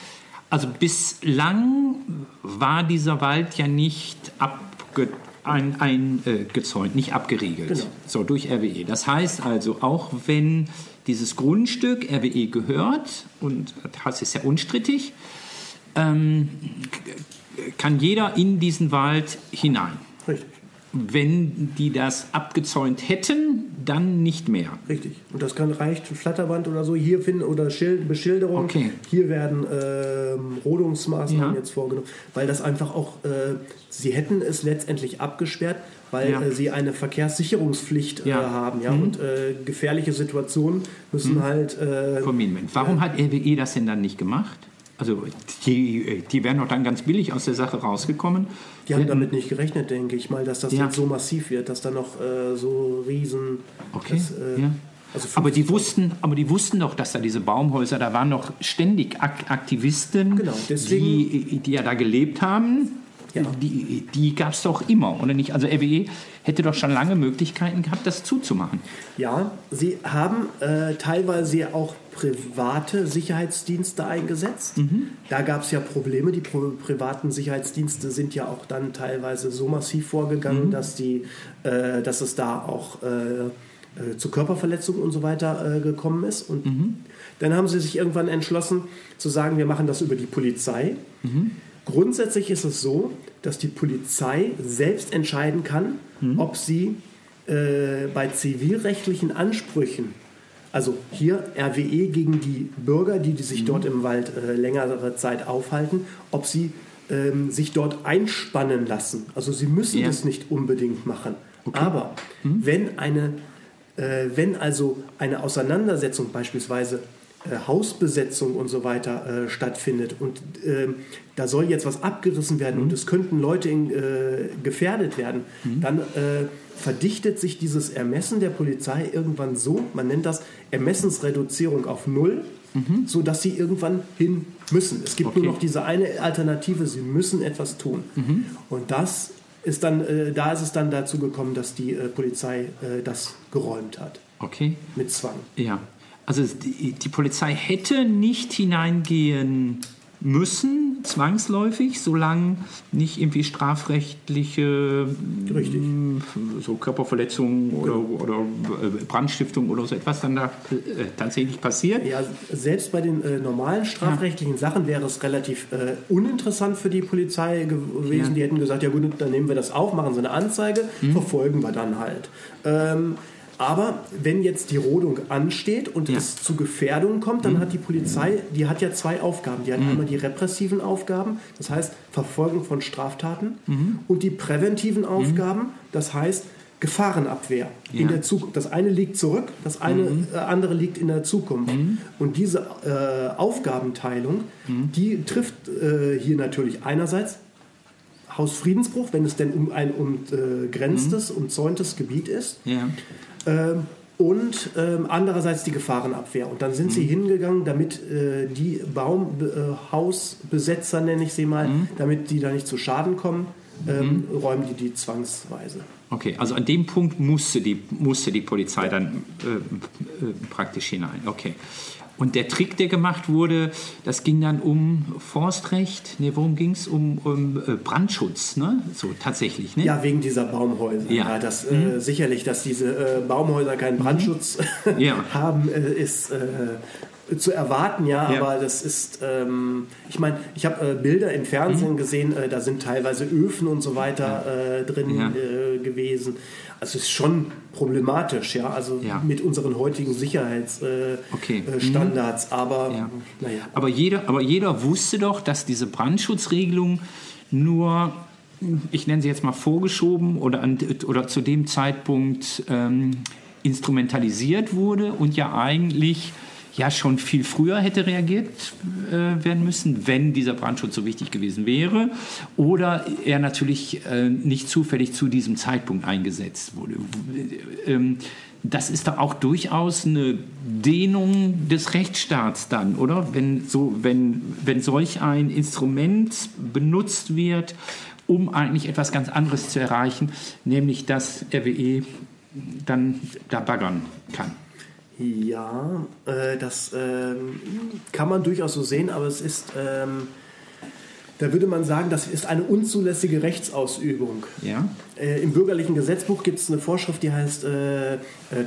Also bislang war dieser Wald ja nicht abge ein, ein, äh, gezäunt, nicht abgeriegelt. Genau. So durch RWE. Das heißt also, auch wenn dieses Grundstück RWE gehört, und das ist ja unstrittig, ähm, kann jeder in diesen Wald hinein. richtig. Wenn die das abgezäunt hätten, dann nicht mehr. Richtig. Und das kann reicht Flatterband oder so hier finden oder Schild, Beschilderung. Okay. Hier werden ähm, Rodungsmaßnahmen Ja. jetzt vorgenommen, weil das einfach auch, äh, sie hätten es letztendlich abgesperrt, weil Ja. äh, sie eine Verkehrssicherungspflicht Ja. äh, haben. Ja? Mhm. Und äh, gefährliche Situationen müssen halt. Äh, Moment, warum hat RWE das denn dann nicht gemacht? Also die, die wären doch dann ganz billig aus der Sache rausgekommen. die haben damit nicht gerechnet, denke ich mal, dass das Ja. jetzt so massiv wird, dass da noch äh, so riesen. Okay, das, äh, ja. also aber die 50 wussten, aber die wussten doch, dass da diese Baumhäuser, da waren noch ständig Ak Aktivisten, Genau, die, die ja da gelebt haben. Ja. Die, die gab es doch immer, oder nicht? Also RWE hätte doch schon lange Möglichkeiten gehabt, das zuzumachen. Ja, sie haben äh, teilweise auch private Sicherheitsdienste eingesetzt. Da gab es ja Probleme. Die privaten Sicherheitsdienste sind ja auch dann teilweise so massiv vorgegangen, dass, die, äh, dass es da auch äh, äh, zu Körperverletzungen und so weiter äh, gekommen ist. Und dann haben sie sich irgendwann entschlossen zu sagen, wir machen das über die Polizei. Grundsätzlich ist es so, dass die Polizei selbst entscheiden kann, ob sie äh, bei zivilrechtlichen Ansprüchen, also hier RWE gegen die Bürger, die, die sich dort im Wald äh, längere Zeit aufhalten, ob sie ähm, sich dort einspannen lassen. Also sie müssen Ja. das nicht unbedingt machen. Aber wenn eine äh, wenn also eine Auseinandersetzung beispielsweise Hausbesetzung und so weiter äh, stattfindet und ähm, da soll jetzt was abgerissen werden und es könnten Leute in, äh, gefährdet werden, dann äh, verdichtet sich dieses Ermessen der Polizei irgendwann so, man nennt das Ermessensreduzierung auf Null, so dass sie irgendwann hin müssen. Es gibt Okay. nur noch diese eine Alternative, sie müssen etwas tun. Und das ist dann, äh, da ist es dann dazu gekommen, dass die äh, Polizei äh, das geräumt hat. Okay. Mit Zwang. Ja, also die, die Polizei hätte nicht hineingehen müssen, zwangsläufig, solange nicht irgendwie strafrechtliche Richtig. mh, so Körperverletzungen oder, oder äh, Brandstiftung oder so etwas dann da äh, tatsächlich passiert. Ja, selbst bei den äh, normalen strafrechtlichen Sachen wäre es relativ äh, uninteressant für die Polizei gewesen. Ja. Die hätten gesagt, ja gut, dann nehmen wir das auf, machen sie eine Anzeige, verfolgen wir dann halt. Ähm, aber wenn jetzt die Rodung ansteht und Ja. Mhm. es zu Gefährdungen kommt, dann hat die Polizei, die hat ja zwei Aufgaben. Die hat einmal die repressiven Aufgaben, das heißt Verfolgung von Straftaten, Mhm. und die präventiven Aufgaben, das heißt Gefahrenabwehr. In Ja. Mhm. der Zukunft. Das eine liegt zurück, das eine äh, andere liegt in der Zukunft. Und diese äh, Aufgabenteilung, Mhm. die trifft äh, hier natürlich einerseits Hausfriedensbruch, wenn es denn um ein umgrenztes, umzäuntes Gebiet ist. Ja. Ähm, und ähm, andererseits die Gefahrenabwehr. Und dann sind sie hingegangen, damit äh, die Baumhausbesetzer, nenne ich sie mal, damit die da nicht zu Schaden kommen, ähm, räumen die die zwangsweise. Okay, also an dem Punkt musste die, musste die Polizei dann äh, äh, praktisch hinein. Okay. Und der Trick, der gemacht wurde, das ging dann um Forstrecht. Ne, worum ging es? Um, um äh, Brandschutz, ne? So tatsächlich, ne? Ja, wegen dieser Baumhäuser. Ja. Ja, das, äh, sicherlich, dass diese äh, Baumhäuser keinen Brandschutz Ja. haben, äh, ist äh, zu erwarten, ja, Ja. aber das ist, ähm, ich meine, ich habe äh, Bilder im Fernsehen gesehen, äh, da sind teilweise Öfen und so weiter äh, drin Ja. äh, gewesen. Also es ist schon problematisch, ja, also Ja. mit unseren heutigen Sicherheitsstandards, äh, Okay. äh, Standards, aber Ja. naja. Aber jeder, aber jeder wusste doch, dass diese Brandschutzregelung nur, ich nenne sie jetzt mal vorgeschoben oder, an, oder zu dem Zeitpunkt ähm, instrumentalisiert wurde und ja eigentlich ja schon viel früher hätte reagiert äh, werden müssen, wenn dieser Brandschutz so wichtig gewesen wäre, oder er natürlich äh, nicht zufällig zu diesem Zeitpunkt eingesetzt wurde. Ähm, das ist doch auch durchaus eine Dehnung des Rechtsstaats dann, oder? Wenn, so, wenn, wenn solch ein Instrument benutzt wird, um eigentlich etwas ganz anderes zu erreichen, nämlich dass RWE dann da baggern kann. Ja, äh, das äh, kann man durchaus so sehen, aber es ist, ähm, da würde man sagen, das ist eine unzulässige Rechtsausübung. Ja. Äh, Im bürgerlichen Gesetzbuch gibt es eine Vorschrift, die heißt äh, äh,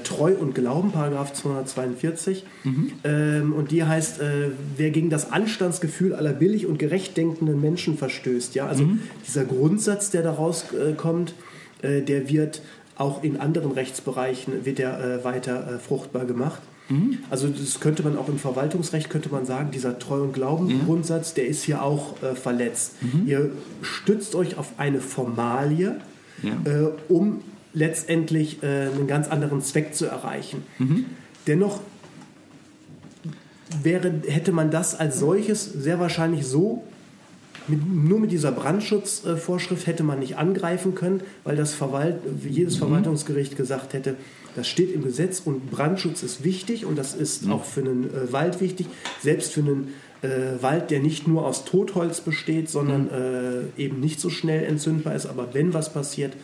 Treu und Glauben, Paragraph 242. Mhm. Ähm, und die heißt, äh, wer gegen das Anstandsgefühl aller billig und gerecht denkenden Menschen verstößt. Ja? Also mhm. dieser Grundsatz, der daraus kommt, der wird auch in anderen Rechtsbereichen wird er äh, weiter äh, fruchtbar gemacht. Mhm. Also das könnte man auch im Verwaltungsrecht könnte man sagen, dieser Treu- und Glauben-Grundsatz, ja. der ist hier auch äh, verletzt. Mhm. Ihr stützt euch auf eine Formalie, ja. Äh, um letztendlich äh, einen ganz anderen Zweck zu erreichen. Mhm. Dennoch wäre, hätte man das als solches sehr wahrscheinlich so mit, nur mit dieser Brandschutzvorschrift hätte man nicht angreifen können, weil das Verwalt, jedes mhm. Verwaltungsgericht gesagt hätte, das steht im Gesetz und Brandschutz ist wichtig und das ist mhm. auch für einen äh, Wald wichtig, selbst für einen äh, Wald, der nicht nur aus Totholz besteht, sondern mhm. äh, eben nicht so schnell entzündbar ist. Aber wenn was passiert,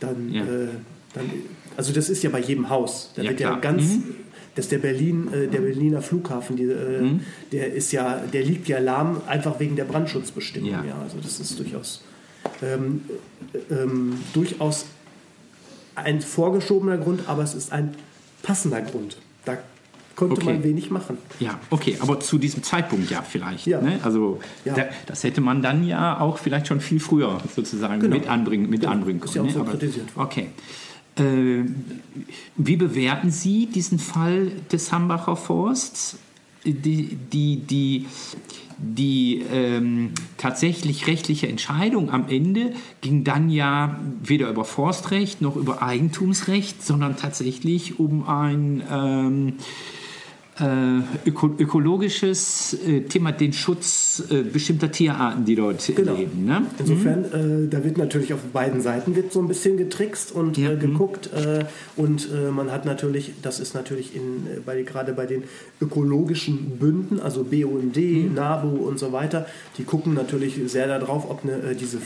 dann, ja. Äh, dann also das ist ja bei jedem Haus. Da ja, wird ja ganz mhm dass der Berlin, äh, der Berliner Flughafen, die, äh, mhm. der ist ja, der liegt ja lahm einfach wegen der Brandschutzbestimmung. Ja. ja also das ist durchaus, ähm, ähm, durchaus ein vorgeschobener Grund, aber es ist ein passender Grund. Da konnte okay. man wenig machen. Ja, okay, aber zu diesem Zeitpunkt ja vielleicht. Ja. Ne? Also ja. Da, das hätte man dann ja auch vielleicht schon viel früher sozusagen genau. mit anbringen, mit genau. anbringen können. Ist ja auch so ne? kritisiert worden. Okay. Äh, wie bewerten Sie diesen Fall des Hambacher Forsts? Die, die, die, die ähm, tatsächlich rechtliche Entscheidung am Ende ging dann ja weder über Forstrecht noch über Eigentumsrecht, sondern tatsächlich um ein ähm, äh, öko ökologisches äh, Thema, den Schutz äh, bestimmter Tierarten, die dort genau. leben. Ne? Insofern, mhm. da wird natürlich auf beiden Seiten wird so ein bisschen getrickst und ja. Mhm. geguckt und man hat natürlich, das ist natürlich in, bei, gerade bei den ökologischen Bünden, also BUND, mhm. NABU und so weiter, die gucken natürlich sehr darauf, ob eine, diese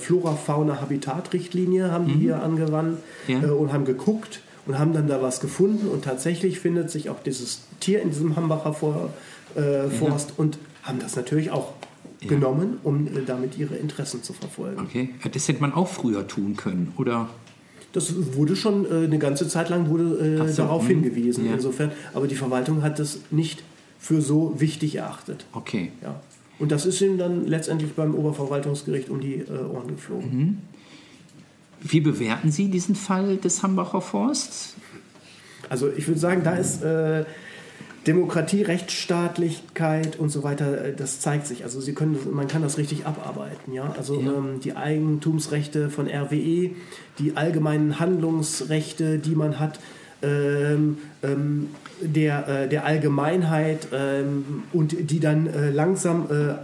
Flora-Fauna-Habitat-Richtlinie haben die mhm. hier angewandt ja. und haben geguckt, und haben dann da was gefunden und tatsächlich findet sich auch dieses Tier in diesem Hambacher Vor, äh, Forst ja. und haben das natürlich auch ja. genommen, um äh, damit ihre Interessen zu verfolgen. Okay, das hätte man auch früher tun können, oder? Das wurde schon äh, eine ganze Zeit lang wurde, äh, so, darauf mh. hingewiesen. Ja. Insofern, aber die Verwaltung hat das nicht für so wichtig erachtet. Okay. Ja. Und das ist ihm dann letztendlich beim Oberverwaltungsgericht um die äh, Ohren geflogen. Mhm. Wie bewerten Sie diesen Fall des Hambacher Forsts? Also ich würde sagen, da ist äh, Demokratie, Rechtsstaatlichkeit und so weiter, äh, das zeigt sich. Also Sie können, man kann das richtig abarbeiten. Ja? Also ja. Ähm, die Eigentumsrechte von RWE, die allgemeinen Handlungsrechte, die man hat, ähm, ähm, der, äh, der Allgemeinheit ähm, und die dann äh, langsam äh,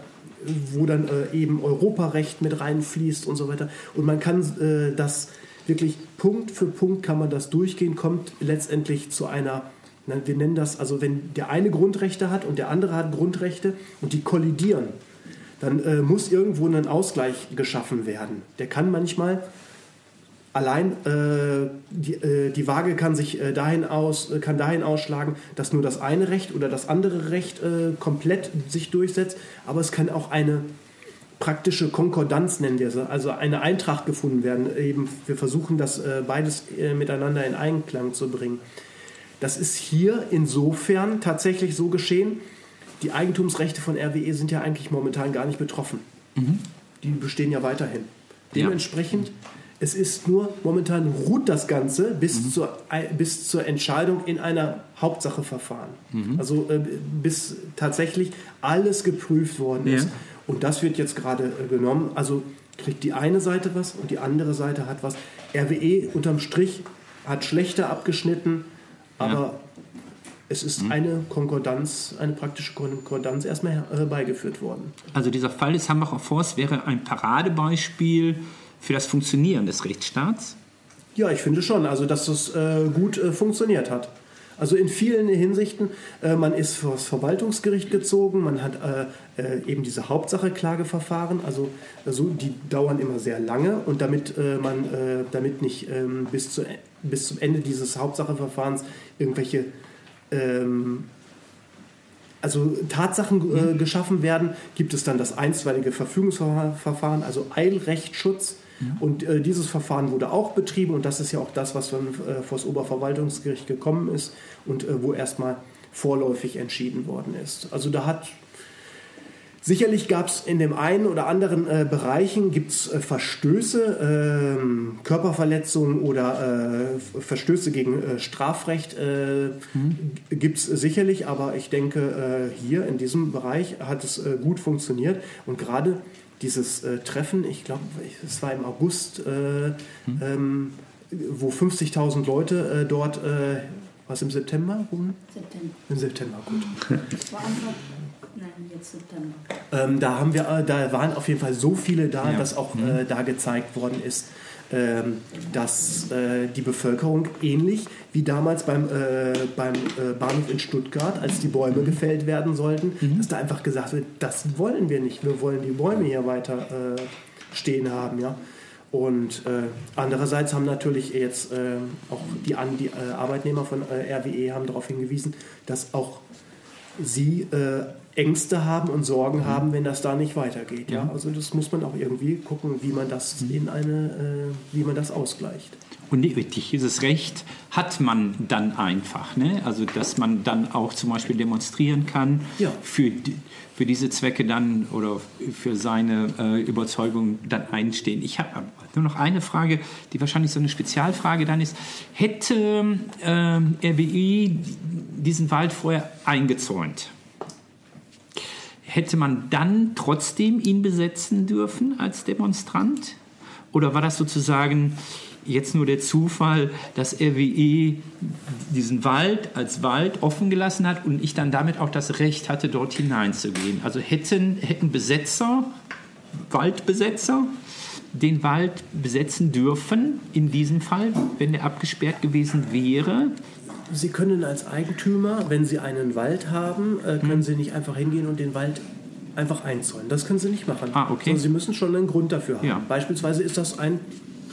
wo dann äh, eben Europarecht mit reinfließt und so weiter. Und man kann äh, das wirklich Punkt für Punkt kann man das durchgehen, kommt letztendlich zu einer, wir nennen das, also wenn der eine Grundrechte hat und der andere hat Grundrechte und die kollidieren, dann äh, muss irgendwo ein Ausgleich geschaffen werden. Der kann manchmal allein äh, die, äh, die Waage kann sich äh, dahin aus äh, kann dahin ausschlagen, dass nur das eine Recht oder das andere Recht äh, komplett sich durchsetzt, aber es kann auch eine praktische Konkordanz nennen wir sie, also eine Eintracht gefunden werden. Eben wir versuchen das äh, beides miteinander in Einklang zu bringen. Das ist hier insofern tatsächlich so geschehen. Die Eigentumsrechte von RWE sind ja eigentlich momentan gar nicht betroffen. Mhm. Die bestehen ja weiterhin. Dementsprechend ja es ist nur, momentan ruht das Ganze bis, mhm. zur, bis zur Entscheidung in einer Hauptsacheverfahren. Mhm. Also äh, bis tatsächlich alles geprüft worden ja. ist. Und das wird jetzt gerade äh, genommen. Also kriegt die eine Seite was und die andere Seite hat was. RWE unterm Strich hat schlechter abgeschnitten, aber es ist mhm. eine Konkordanz, eine praktische Konkordanz erstmal herbeigeführt worden. Also dieser Fall des Hambacher Forst wäre ein Paradebeispiel für das Funktionieren des Rechtsstaats? Ja, ich finde schon, also dass das äh, gut äh, funktioniert hat. Also in vielen Hinsichten, äh, man ist vor das Verwaltungsgericht gezogen, man hat äh, äh, eben diese Hauptsache-Klageverfahren, also, also die dauern immer sehr lange und damit äh, man damit nicht ähm, bis, zu, bis zum Ende dieses Hauptsacheverfahrens irgendwelche ähm, also Tatsachen äh, mhm. geschaffen werden, gibt es dann das einstweilige Verfügungsverfahren, also Eilrechtsschutz. Mhm. Und äh, dieses Verfahren wurde auch betrieben und das ist ja auch das, was dann äh, vor das Oberverwaltungsgericht gekommen ist und äh, wo erstmal vorläufig entschieden worden ist. Also da hat Sicherlich gab es in dem einen oder anderen äh, Bereichen gibt's, äh, Verstöße, äh, Körperverletzungen oder äh, Verstöße gegen äh, Strafrecht mhm. gibt es sicherlich, aber ich denke, äh, hier in diesem Bereich hat es gut funktioniert und gerade dieses Treffen, ich glaube, es war im August, mhm. ähm, wo 50.000 Leute dort, was im September? September. Im September, gut. War Nein, jetzt September. Ähm, da, haben wir, äh, da waren auf jeden Fall so viele da, ja. dass auch mhm. äh, da gezeigt worden ist, dass äh, die Bevölkerung ähnlich wie damals beim, äh, beim äh, Bahnhof in Stuttgart, als die Bäume gefällt werden sollten, mhm. dass da einfach gesagt wird, das wollen wir nicht, wir wollen die Bäume hier weiter äh, stehen haben. Ja? Und äh, andererseits haben natürlich jetzt äh, auch die, die Arbeitnehmer von RWE haben darauf hingewiesen, dass auch sie Ängste haben und Sorgen mhm. haben, wenn das da nicht weitergeht. Ja? Also das muss man auch irgendwie gucken, wie man das mhm. in eine, äh, wie man das ausgleicht. Und dieses Recht hat man dann einfach. Ne? Also, dass man dann auch zum Beispiel demonstrieren kann ja. für, für diese Zwecke dann oder für seine äh, Überzeugung dann einstehen. Ich habe nur noch eine Frage, die wahrscheinlich so eine Spezialfrage dann ist. Hätte äh, RBI diesen Wald vorher eingezäunt? Hätte man dann trotzdem ihn besetzen dürfen als Demonstrant? Oder war das sozusagen jetzt nur der Zufall, dass RWE diesen Wald als Wald offen gelassen hat und ich dann damit auch das Recht hatte, dort hineinzugehen? Also hätten, hätten Besetzer, Waldbesetzer, den Wald besetzen dürfen in diesem Fall, wenn der abgesperrt gewesen wäre? Sie können als Eigentümer, wenn Sie einen Wald haben, äh, können hm. Sie nicht einfach hingehen und den Wald einfach einzäunen. Das können Sie nicht machen. Ah, okay. Sie müssen schon einen Grund dafür haben. Ja. Beispielsweise ist das ein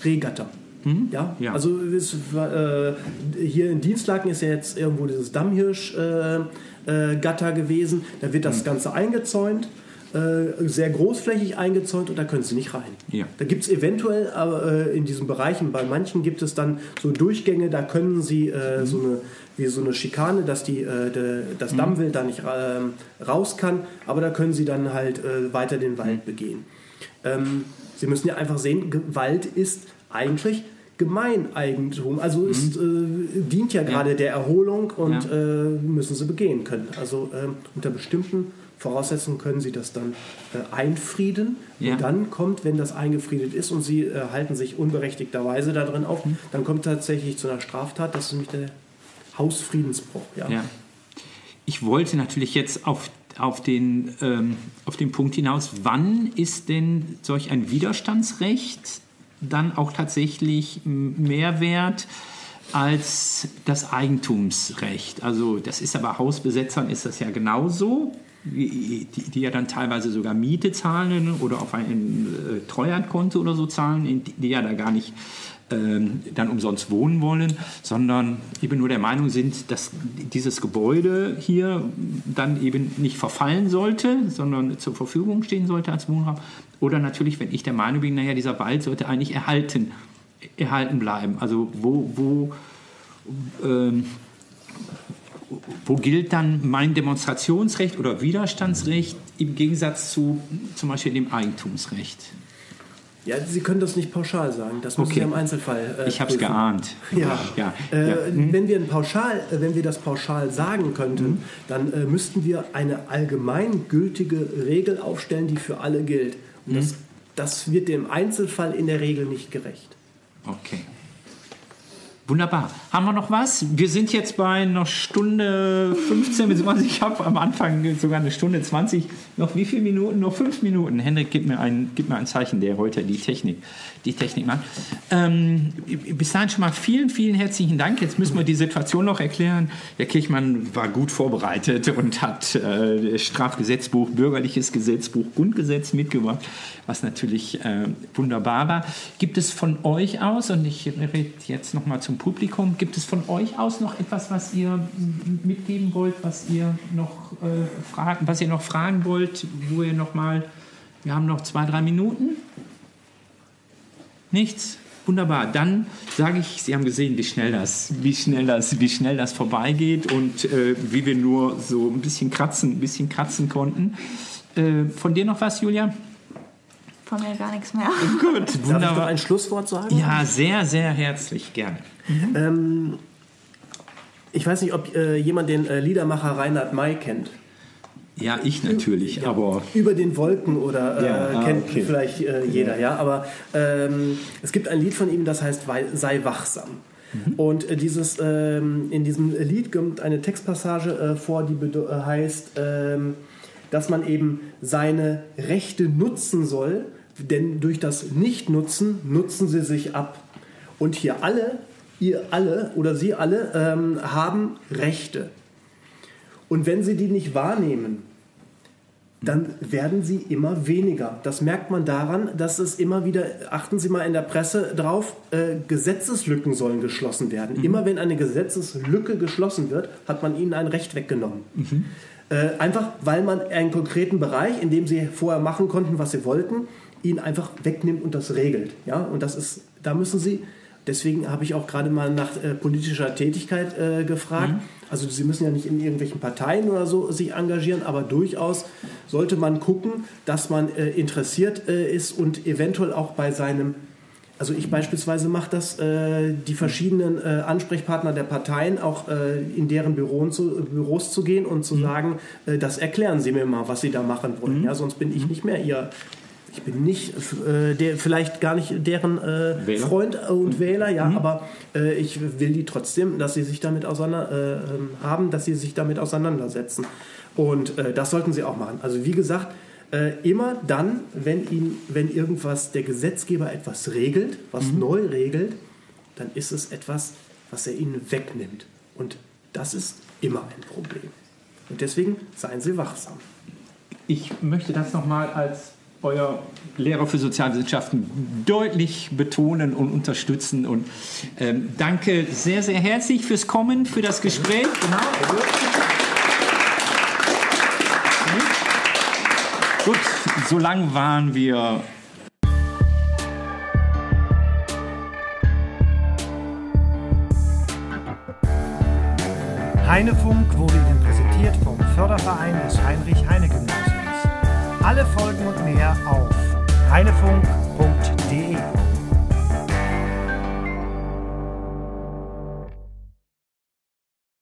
Regatter. Mhm. Ja? ja? also ist, äh, hier in Dienstlaken ist ja jetzt irgendwo dieses Dammhirsch-Gatter äh, äh, gewesen. Da wird das mhm. Ganze eingezäunt äh, sehr großflächig eingezäunt und da können sie nicht rein. Ja. Da gibt es eventuell äh, in diesen Bereichen, bei manchen gibt es dann so Durchgänge, da können sie äh, mhm. so eine wie so eine Schikane, dass die, äh, de, das mhm. Dammwild da nicht äh, raus kann, aber da können sie dann halt äh, weiter den Wald mhm. begehen. Ähm, sie müssen ja einfach sehen, Wald ist eigentlich Gemeineigentum, also mhm. ist, dient ja gerade ja. der Erholung und ja. müssen sie begehen können. Also ähm, unter bestimmten Voraussetzungen können Sie das dann äh, einfrieden. Ja. Und dann kommt, wenn das eingefriedet ist und Sie äh, halten sich unberechtigterweise da drin auf, mhm. dann kommt tatsächlich zu einer Straftat. Das ist nämlich der Hausfriedensbruch. Ja. ja. Ich wollte natürlich jetzt auf, auf, den, ähm, auf den Punkt hinaus, wann ist denn solch ein Widerstandsrecht dann auch tatsächlich mehr wert? als das Eigentumsrecht. Also das ist aber Hausbesetzern ist das ja genauso die, die, ja dann teilweise sogar Miete zahlen oder auf ein äh, Treuhandkonto oder so zahlen, die, ja da gar nicht ähm, dann umsonst wohnen wollen, sondern eben nur der Meinung sind, dass dieses Gebäude hier dann eben nicht verfallen sollte, sondern zur Verfügung stehen sollte als Wohnraum. Oder natürlich, wenn ich der Meinung bin, naja, dieser Wald sollte eigentlich erhalten, erhalten bleiben. Also wo, wo ähm, wo gilt dann mein Demonstrationsrecht oder Widerstandsrecht im Gegensatz zu zum Beispiel dem Eigentumsrecht? Ja, Sie können das nicht pauschal sagen. Das müssen okay. Sie im Einzelfall. Äh, ich habe es geahnt. Ja. ja. Äh, ja. Hm? Wenn wir ein pauschal, äh, wenn wir das pauschal sagen könnten, hm? dann äh, müssten wir eine allgemeingültige Regel aufstellen, die für alle gilt. Und hm? das, das wird dem Einzelfall in der Regel nicht gerecht. Okay. Wunderbar. Haben wir noch was? Wir sind jetzt bei einer Stunde 15 bis 20. Ich habe am Anfang sogar eine Stunde 20. Noch wie viele Minuten? Noch fünf Minuten. Hendrik, gib mir ein, gib mir ein Zeichen, der heute die Technik, die Technik macht. Ähm, bis dahin schon mal vielen, vielen herzlichen Dank. Jetzt müssen wir die Situation noch erklären. Der Kirchmann war gut vorbereitet und hat äh, Strafgesetzbuch, bürgerliches Gesetzbuch, Grundgesetz mitgebracht, was natürlich äh, wunderbar war. Gibt es von euch aus, und ich rede jetzt noch mal Publikum. Gibt es von euch aus noch etwas, was ihr mitgeben wollt, was ihr noch äh, fragen, was ihr noch fragen wollt, wo ihr noch mal, wir haben noch zwei, drei Minuten. Nichts. Wunderbar. Dann sage ich, Sie haben gesehen, wie schnell das, wie schnell das, wie schnell das vorbeigeht und äh, wie wir nur so ein bisschen kratzen, ein bisschen kratzen konnten. Äh, von dir noch was, Julia? Von mir gar nichts mehr. Gut, Darf ich noch wunderbar. ein Schlusswort sagen? Ja, sehr, sehr herzlich, gerne. Ähm, ich weiß nicht, ob äh, jemand den äh, Liedermacher Reinhard May kennt. Ja, ich natürlich, aber Über den Wolken oder äh, Ja, ah, kennt okay. vielleicht äh, jeder, ja. Aber ähm, es gibt ein Lied von ihm, das heißt Sei wachsam. Mhm. Und äh, dieses, ähm, in diesem Lied kommt eine Textpassage äh, vor, die äh, heißt, ähm, dass man eben seine Rechte nutzen soll, denn durch das Nicht-Nutzen nutzen sie sich ab. Und hier alle, ihr alle oder sie alle ähm, haben Rechte. Und wenn sie die nicht wahrnehmen, dann werden sie immer weniger. Das merkt man daran, dass es immer wieder, achten Sie mal in der Presse drauf, äh, Gesetzeslücken sollen geschlossen werden. Immer wenn eine Gesetzeslücke geschlossen wird, hat man ihnen ein Recht weggenommen. Äh, einfach, weil man einen konkreten Bereich, in dem sie vorher machen konnten, was sie wollten, ihnen einfach wegnimmt und das regelt. Ja? Und das ist, da müssen sie, deswegen habe ich auch gerade mal nach äh, politischer Tätigkeit äh, gefragt. Also sie müssen ja nicht in irgendwelchen Parteien oder so sich engagieren, aber durchaus sollte man gucken, dass man äh, interessiert äh, ist und eventuell auch bei seinem also ich beispielsweise mache das, äh, die verschiedenen äh, Ansprechpartner der Parteien auch äh, in deren Büros zu, Büros zu gehen und zu sagen, äh, das erklären Sie mir mal, was Sie da machen wollen. Ja, sonst bin ich nicht mehr Ihr, ich bin nicht äh, der, vielleicht gar nicht deren äh. Freund und Wähler, ja, aber äh, ich will die trotzdem, dass sie sich damit auseinander äh, ähm, haben, dass sie sich damit auseinandersetzen. Und äh, das sollten sie auch machen. Also wie gesagt, äh, immer dann, wenn, ihn, wenn irgendwas, der Gesetzgeber etwas regelt, was neu regelt, dann ist es etwas, was er ihnen wegnimmt. Und das ist immer ein Problem. Und deswegen seien Sie wachsam. ich möchte das nochmal als euer Lehrer für Sozialwissenschaften deutlich betonen und unterstützen. Und ähm, danke sehr, sehr herzlich fürs Kommen, für das Gespräch. Genau. So lang waren wir Heinefunk wurde Ihnen präsentiert vom Förderverein des Heinrich-Heine-Gymnasiums. Alle Folgen und mehr auf heinefunk.de.